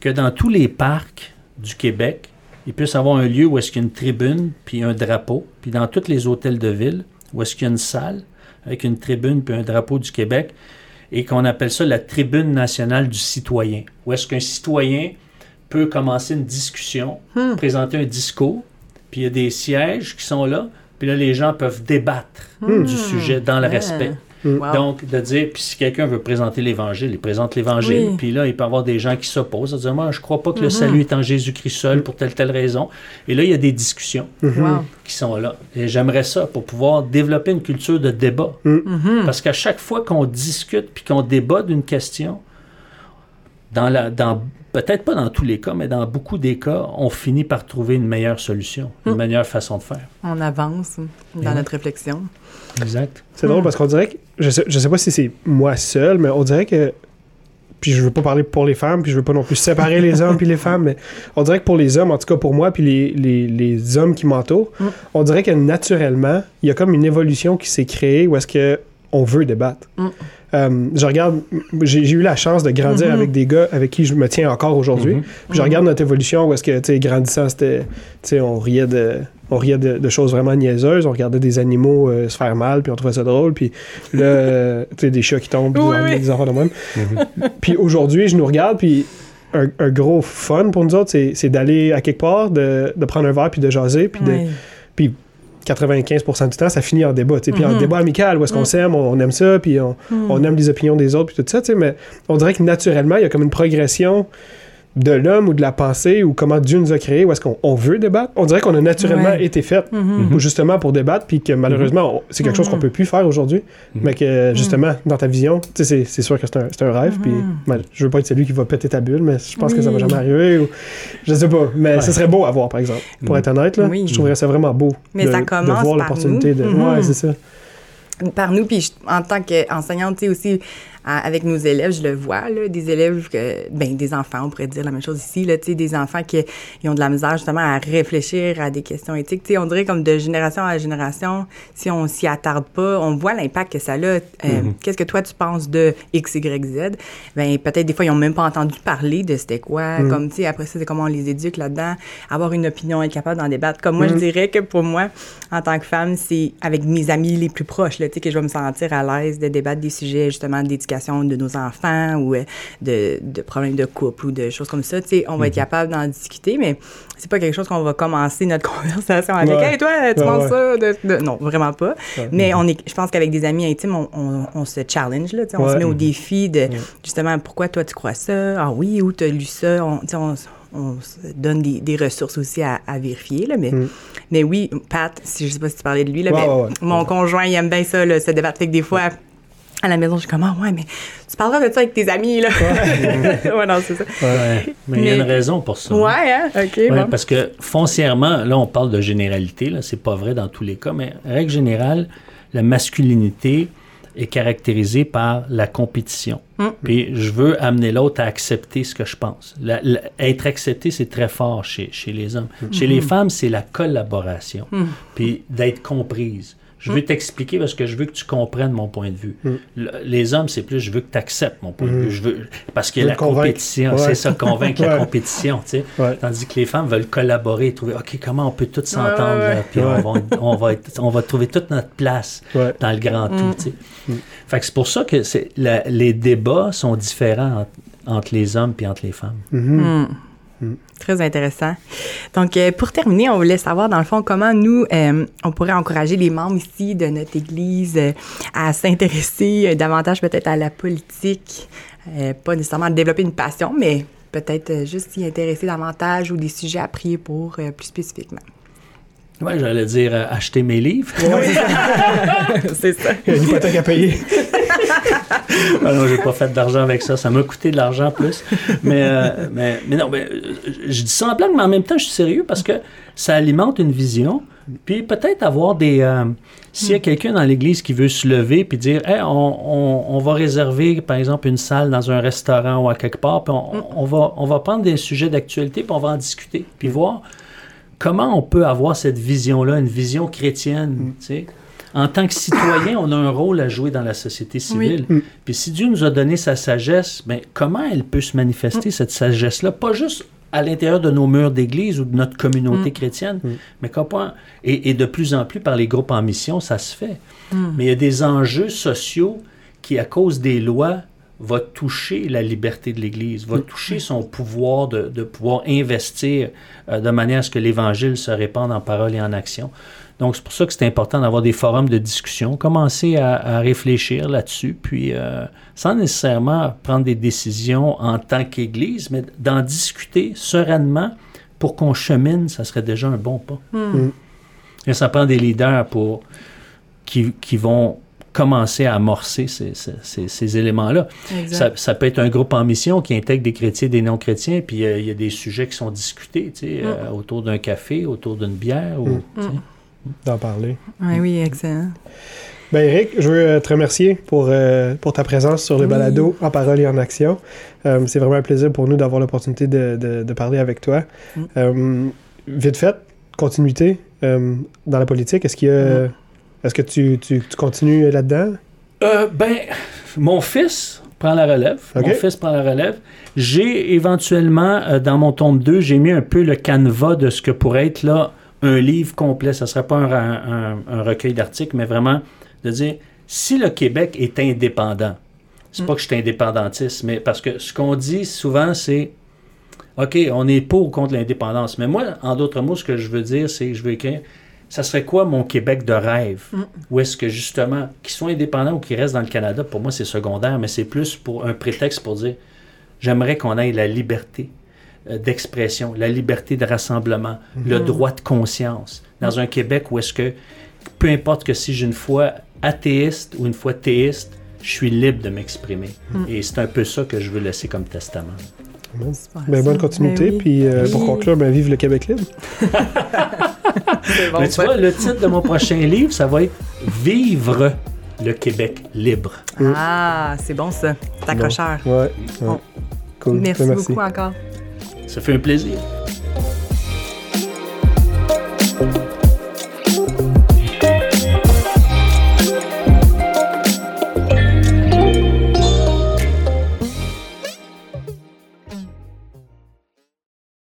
[SPEAKER 3] que dans tous les parcs du Québec, il puisse avoir un lieu où est-ce qu'il y a une tribune, puis un drapeau, puis dans tous les hôtels de ville, où est-ce qu'il y a une salle avec une tribune puis un drapeau du Québec, et qu'on appelle ça la tribune nationale du citoyen, où est-ce qu'un citoyen peut commencer une discussion, présenter un discours, puis il y a des sièges qui sont là, puis là, les gens peuvent débattre du sujet dans le
[SPEAKER 2] Ah. Wow.
[SPEAKER 3] Donc, de dire, puis si quelqu'un veut présenter l'Évangile, il présente l'Évangile,
[SPEAKER 2] Oui.
[SPEAKER 3] puis là, il peut y avoir des gens qui s'opposent, à dire, moi, je crois pas que le salut est en Jésus-Christ seul pour telle, telle raison. Et là, il y a des discussions
[SPEAKER 2] Wow.
[SPEAKER 3] qui sont là. Et j'aimerais ça pour pouvoir développer une culture de débat. Parce qu'à chaque fois qu'on discute puis qu'on débat d'une question, dans la, dans, peut-être pas dans tous les cas, mais dans beaucoup des cas, on finit par trouver une meilleure solution, une meilleure façon de faire.
[SPEAKER 2] On avance dans notre réflexion.
[SPEAKER 3] Exact.
[SPEAKER 4] C'est drôle parce qu'on dirait que, je sais, je sais pas si c'est moi seul, mais on dirait que, puis je veux pas parler pour les femmes, puis je veux pas non plus séparer les hommes puis les femmes, mais on dirait que pour les hommes, en tout cas pour moi, puis les, les, les hommes qui m'entourent,
[SPEAKER 2] Mm.
[SPEAKER 4] on dirait que naturellement, il y a comme une évolution qui s'est créée où est-ce que on veut débattre.
[SPEAKER 2] Mm.
[SPEAKER 4] Euh, je regarde, j'ai eu la chance de grandir
[SPEAKER 2] Mhm.
[SPEAKER 4] avec des gars avec qui je me tiens encore aujourd'hui.
[SPEAKER 3] Mhm.
[SPEAKER 4] Puis je regarde notre évolution où est-ce que, tu sais, grandissant, c'était, tu sais, on riait de, on riait de, de choses vraiment niaiseuses, on regardait des animaux euh, se faire mal, puis on trouvait ça drôle, puis là, euh, tu sais, des chats qui tombent,
[SPEAKER 2] Oui,
[SPEAKER 4] des,
[SPEAKER 2] oui.
[SPEAKER 4] des enfants de même. puis aujourd'hui, je nous regarde, puis un, un gros fun pour nous autres, c'est, d'aller à quelque part, de, de prendre un verre, puis de jaser, puis de,
[SPEAKER 2] Ouais.
[SPEAKER 4] 95% du temps, ça finit en débat. Puis en
[SPEAKER 2] Mhm.
[SPEAKER 4] débat amical, où est-ce qu'on
[SPEAKER 2] Mhm.
[SPEAKER 4] s'aime, on, on aime ça, puis on,
[SPEAKER 2] Mhm.
[SPEAKER 4] on aime les opinions des autres, puis tout ça, mais on dirait que naturellement, il y a comme une progression de l'homme ou de la pensée ou comment Dieu nous a créés, où est-ce qu'on on veut débattre? On dirait qu'on a naturellement
[SPEAKER 2] Ouais.
[SPEAKER 4] été fait
[SPEAKER 2] Mhm.
[SPEAKER 4] pour- justement pour débattre, puis que malheureusement, c'est quelque chose qu'on
[SPEAKER 2] Mhm.
[SPEAKER 4] peut plus faire aujourd'hui, mais que justement, dans ta vision, c'est- c'est sûr que c'est un, c'est un rêve, puis ben, je veux pas être celui qui va péter ta bulle, mais je pense que ça va jamais arriver, ou je sais pas, mais
[SPEAKER 3] Ouais.
[SPEAKER 4] ce serait beau à voir, par exemple, pour être honnête, là,
[SPEAKER 2] Oui.
[SPEAKER 4] je trouverais ça vraiment beau
[SPEAKER 2] Mais
[SPEAKER 4] de,
[SPEAKER 2] ça
[SPEAKER 4] de
[SPEAKER 2] commence
[SPEAKER 4] voir
[SPEAKER 2] par
[SPEAKER 4] l'opportunité de... Ouais, c'est ça.
[SPEAKER 2] par nous, puis en tant qu'enseignante, tu sais, aussi, à- avec nos élèves, je le vois, là, des élèves, que, ben, des enfants, on pourrait dire la même chose ici, là, des enfants qui ils ont de la misère, justement, à réfléchir à des questions éthiques. Tu sais, on dirait comme de génération à génération, si on s'y attarde pas, on voit l'impact que ça a. Euh, Qu'est-ce que toi, tu penses de X, Y, Z? Ben, peut-être des fois, ils ont même pas entendu parler de c'était quoi, comme, tu sais, après ça, c'est comment on les éduque là-dedans, avoir une opinion, être capable d'en débattre. Comme moi, je dirais que pour moi, en tant que femme, c'est avec mes amis les plus proches, là, que je vais me sentir à l'aise de débattre des sujets, justement, d'éducation de nos enfants ou euh, de, de problèmes de couple ou de choses comme ça. Tu sais, on va être capable d'en discuter, mais c'est pas quelque chose qu'on va commencer notre conversation avec.
[SPEAKER 4] Ouais.
[SPEAKER 2] Hey, toi, tu
[SPEAKER 4] Ouais,
[SPEAKER 2] penses
[SPEAKER 4] ouais.
[SPEAKER 2] ça? de- de- Non, vraiment pas. Mais on est, je pense qu'avec des amis intimes, on, on- on se challenge, là, on se met au défi de, justement, pourquoi toi, tu crois ça? Ah oui, où tu as lu ça? On, on, donne des, des ressources aussi à, à vérifier, là, mais, mais oui, Pat, si, je sais pas si tu parlais de lui, là,
[SPEAKER 4] Ouais,
[SPEAKER 2] mais
[SPEAKER 4] ouais, ouais.
[SPEAKER 2] mon conjoint, il aime bien ça, là, se débattre. Fait que des fois, à la maison, je suis comme, ah ouais, mais tu parleras de ça avec tes amis, là. ouais, non, c'est ça.
[SPEAKER 3] Ouais. Mais il y a une raison pour ça.
[SPEAKER 2] Ouais, hein? OK,
[SPEAKER 3] Ouais,
[SPEAKER 2] bon.
[SPEAKER 3] parce que foncièrement, là, on parle de généralité, là, c'est pas vrai dans tous les cas, mais règle générale, la masculinité est caractérisée par la compétition.
[SPEAKER 2] Mm.
[SPEAKER 3] Puis je veux amener l'autre à accepter ce que je pense. La- la- être accepté, c'est très fort chez, chez les hommes. Chez
[SPEAKER 2] Mm.
[SPEAKER 3] les femmes, c'est la collaboration. Puis d'être comprise. Je
[SPEAKER 2] Mm.
[SPEAKER 3] veux t'expliquer parce que je veux que tu comprennes mon point de vue. Le- les hommes, c'est plus je veux que tu acceptes mon point de vue. Je veux, parce qu'il y a la
[SPEAKER 4] convaincre.
[SPEAKER 3] compétition.
[SPEAKER 4] Ouais.
[SPEAKER 3] C'est ça, convaincre la compétition. tu sais.
[SPEAKER 4] Ouais.
[SPEAKER 3] Tandis que les femmes veulent collaborer et trouver, OK, comment on peut tous s'entendre,
[SPEAKER 2] ouais.
[SPEAKER 3] là, puis
[SPEAKER 4] Ouais.
[SPEAKER 3] on, va, on, va être- on va trouver toute notre place
[SPEAKER 4] Ouais.
[SPEAKER 3] dans le grand
[SPEAKER 2] Mm.
[SPEAKER 3] tout. tu sais. Fait que c'est pour ça que c'est, la- les débats sont différents entre, entre les hommes et entre les femmes.
[SPEAKER 2] Hmm. Très intéressant. Donc, euh, pour terminer, on voulait savoir, dans le fond, comment nous, euh, on pourrait encourager les membres ici de notre Église euh, à s'intéresser euh, davantage peut-être à la politique, euh, pas nécessairement à développer une passion, mais peut-être euh, juste s'y intéresser davantage ou des sujets à prier pour euh, plus spécifiquement.
[SPEAKER 3] Ouais, j'allais dire euh, acheter mes livres.
[SPEAKER 2] C'est ça.
[SPEAKER 4] Il y a une hypothèque à payer.
[SPEAKER 3] Ah non, j'ai pas fait d'argent avec ça. Ça m'a coûté de l'argent plus. Mais, euh, mais, mais non, mais, euh, je dis ça en blague, mais en même temps, je suis sérieux parce que ça alimente une vision. Puis peut-être avoir des. euh, S'il y a quelqu'un dans l'Église qui veut se lever puis dire Hey, on, on- on va réserver, par exemple, une salle dans un restaurant ou à quelque part, puis on, on va, on va prendre des sujets d'actualité, puis on va en discuter, puis voir comment on peut avoir cette vision-là, une vision chrétienne, tu sais. En tant que citoyen, on a un rôle à jouer dans la société civile. Puis si Dieu nous a donné sa sagesse, ben, comment elle peut se manifester, cette sagesse-là? Pas juste à l'intérieur de nos murs d'église ou de notre communauté chrétienne, mais comment... Et, et de plus en plus par les groupes en mission, ça se fait. Mais il y a des enjeux sociaux qui, à cause des lois, va toucher la liberté de l'Église, va toucher son pouvoir de, de pouvoir investir euh, de manière à ce que l'Évangile se répande en parole et en action. Donc, c'est pour ça que c'est important d'avoir des forums de discussion, commencer à, à réfléchir là-dessus, puis euh, sans nécessairement prendre des décisions en tant qu'Église, mais d'en discuter sereinement pour qu'on chemine, ça serait déjà un bon pas. Et ça prend des leaders pour qui, qui vont commencer à amorcer ces, ces- ces- ces éléments-là. Ça, ça peut être un groupe en mission qui intègre des chrétiens et des non-chrétiens, puis euh, il y a des sujets qui sont discutés tu sais, euh, autour d'un café, autour d'une bière. Ou, tu sais.
[SPEAKER 4] D'en parler.
[SPEAKER 2] Oui, oui, excellent.
[SPEAKER 4] Ben Eric, je veux euh, te remercier pour, euh, pour ta présence sur le balado en parole et en action. Euh, c'est vraiment un plaisir pour nous d'avoir l'opportunité de, de- de parler avec toi. Euh, vite fait, continuité euh, dans la politique. Est-ce qu'il y a, est-ce que tu, tu, tu continues là-dedans?
[SPEAKER 3] Euh, ben, mon fils prend la relève. Mon fils prend la relève. J'ai éventuellement, euh, dans mon tome 2, j'ai mis un peu le canevas de ce que pourrait être là un livre complet. Ça ne serait pas un, un- un recueil d'articles, mais vraiment de dire si le Québec est indépendant, c'est pas que je suis indépendantiste, mais parce que ce qu'on dit souvent, c'est OK, on est pour ou contre l'indépendance. Mais moi, en d'autres mots, ce que je veux dire, c'est je veux écrire ça serait quoi mon Québec de rêve? Ou est-ce que justement, qu'ils soient indépendants ou qu'ils restent dans le Canada, pour moi, c'est secondaire, mais c'est plus pour un prétexte pour dire j'aimerais qu'on ait la liberté d'expression, la liberté de rassemblement, le droit de conscience. Dans un Québec où est-ce que, peu importe que si j'ai une foi athéiste ou une foi théiste, je suis libre de m'exprimer. Et c'est un peu ça que je veux laisser comme testament.
[SPEAKER 4] Ben, bonne continuité.
[SPEAKER 2] Ben oui.
[SPEAKER 4] Puis euh, pour conclure, ben, vive le Québec libre.
[SPEAKER 2] C'est bon,
[SPEAKER 3] Mais tu vois, le titre de mon prochain livre, ça va être Vivre le Québec libre.
[SPEAKER 2] Ah, c'est bon ça. C'est accrocheur.
[SPEAKER 4] Ouais. ouais.
[SPEAKER 2] Bon.
[SPEAKER 4] Cool.
[SPEAKER 2] Merci,
[SPEAKER 4] Merci.
[SPEAKER 2] beaucoup encore.
[SPEAKER 3] Ça fait un plaisir.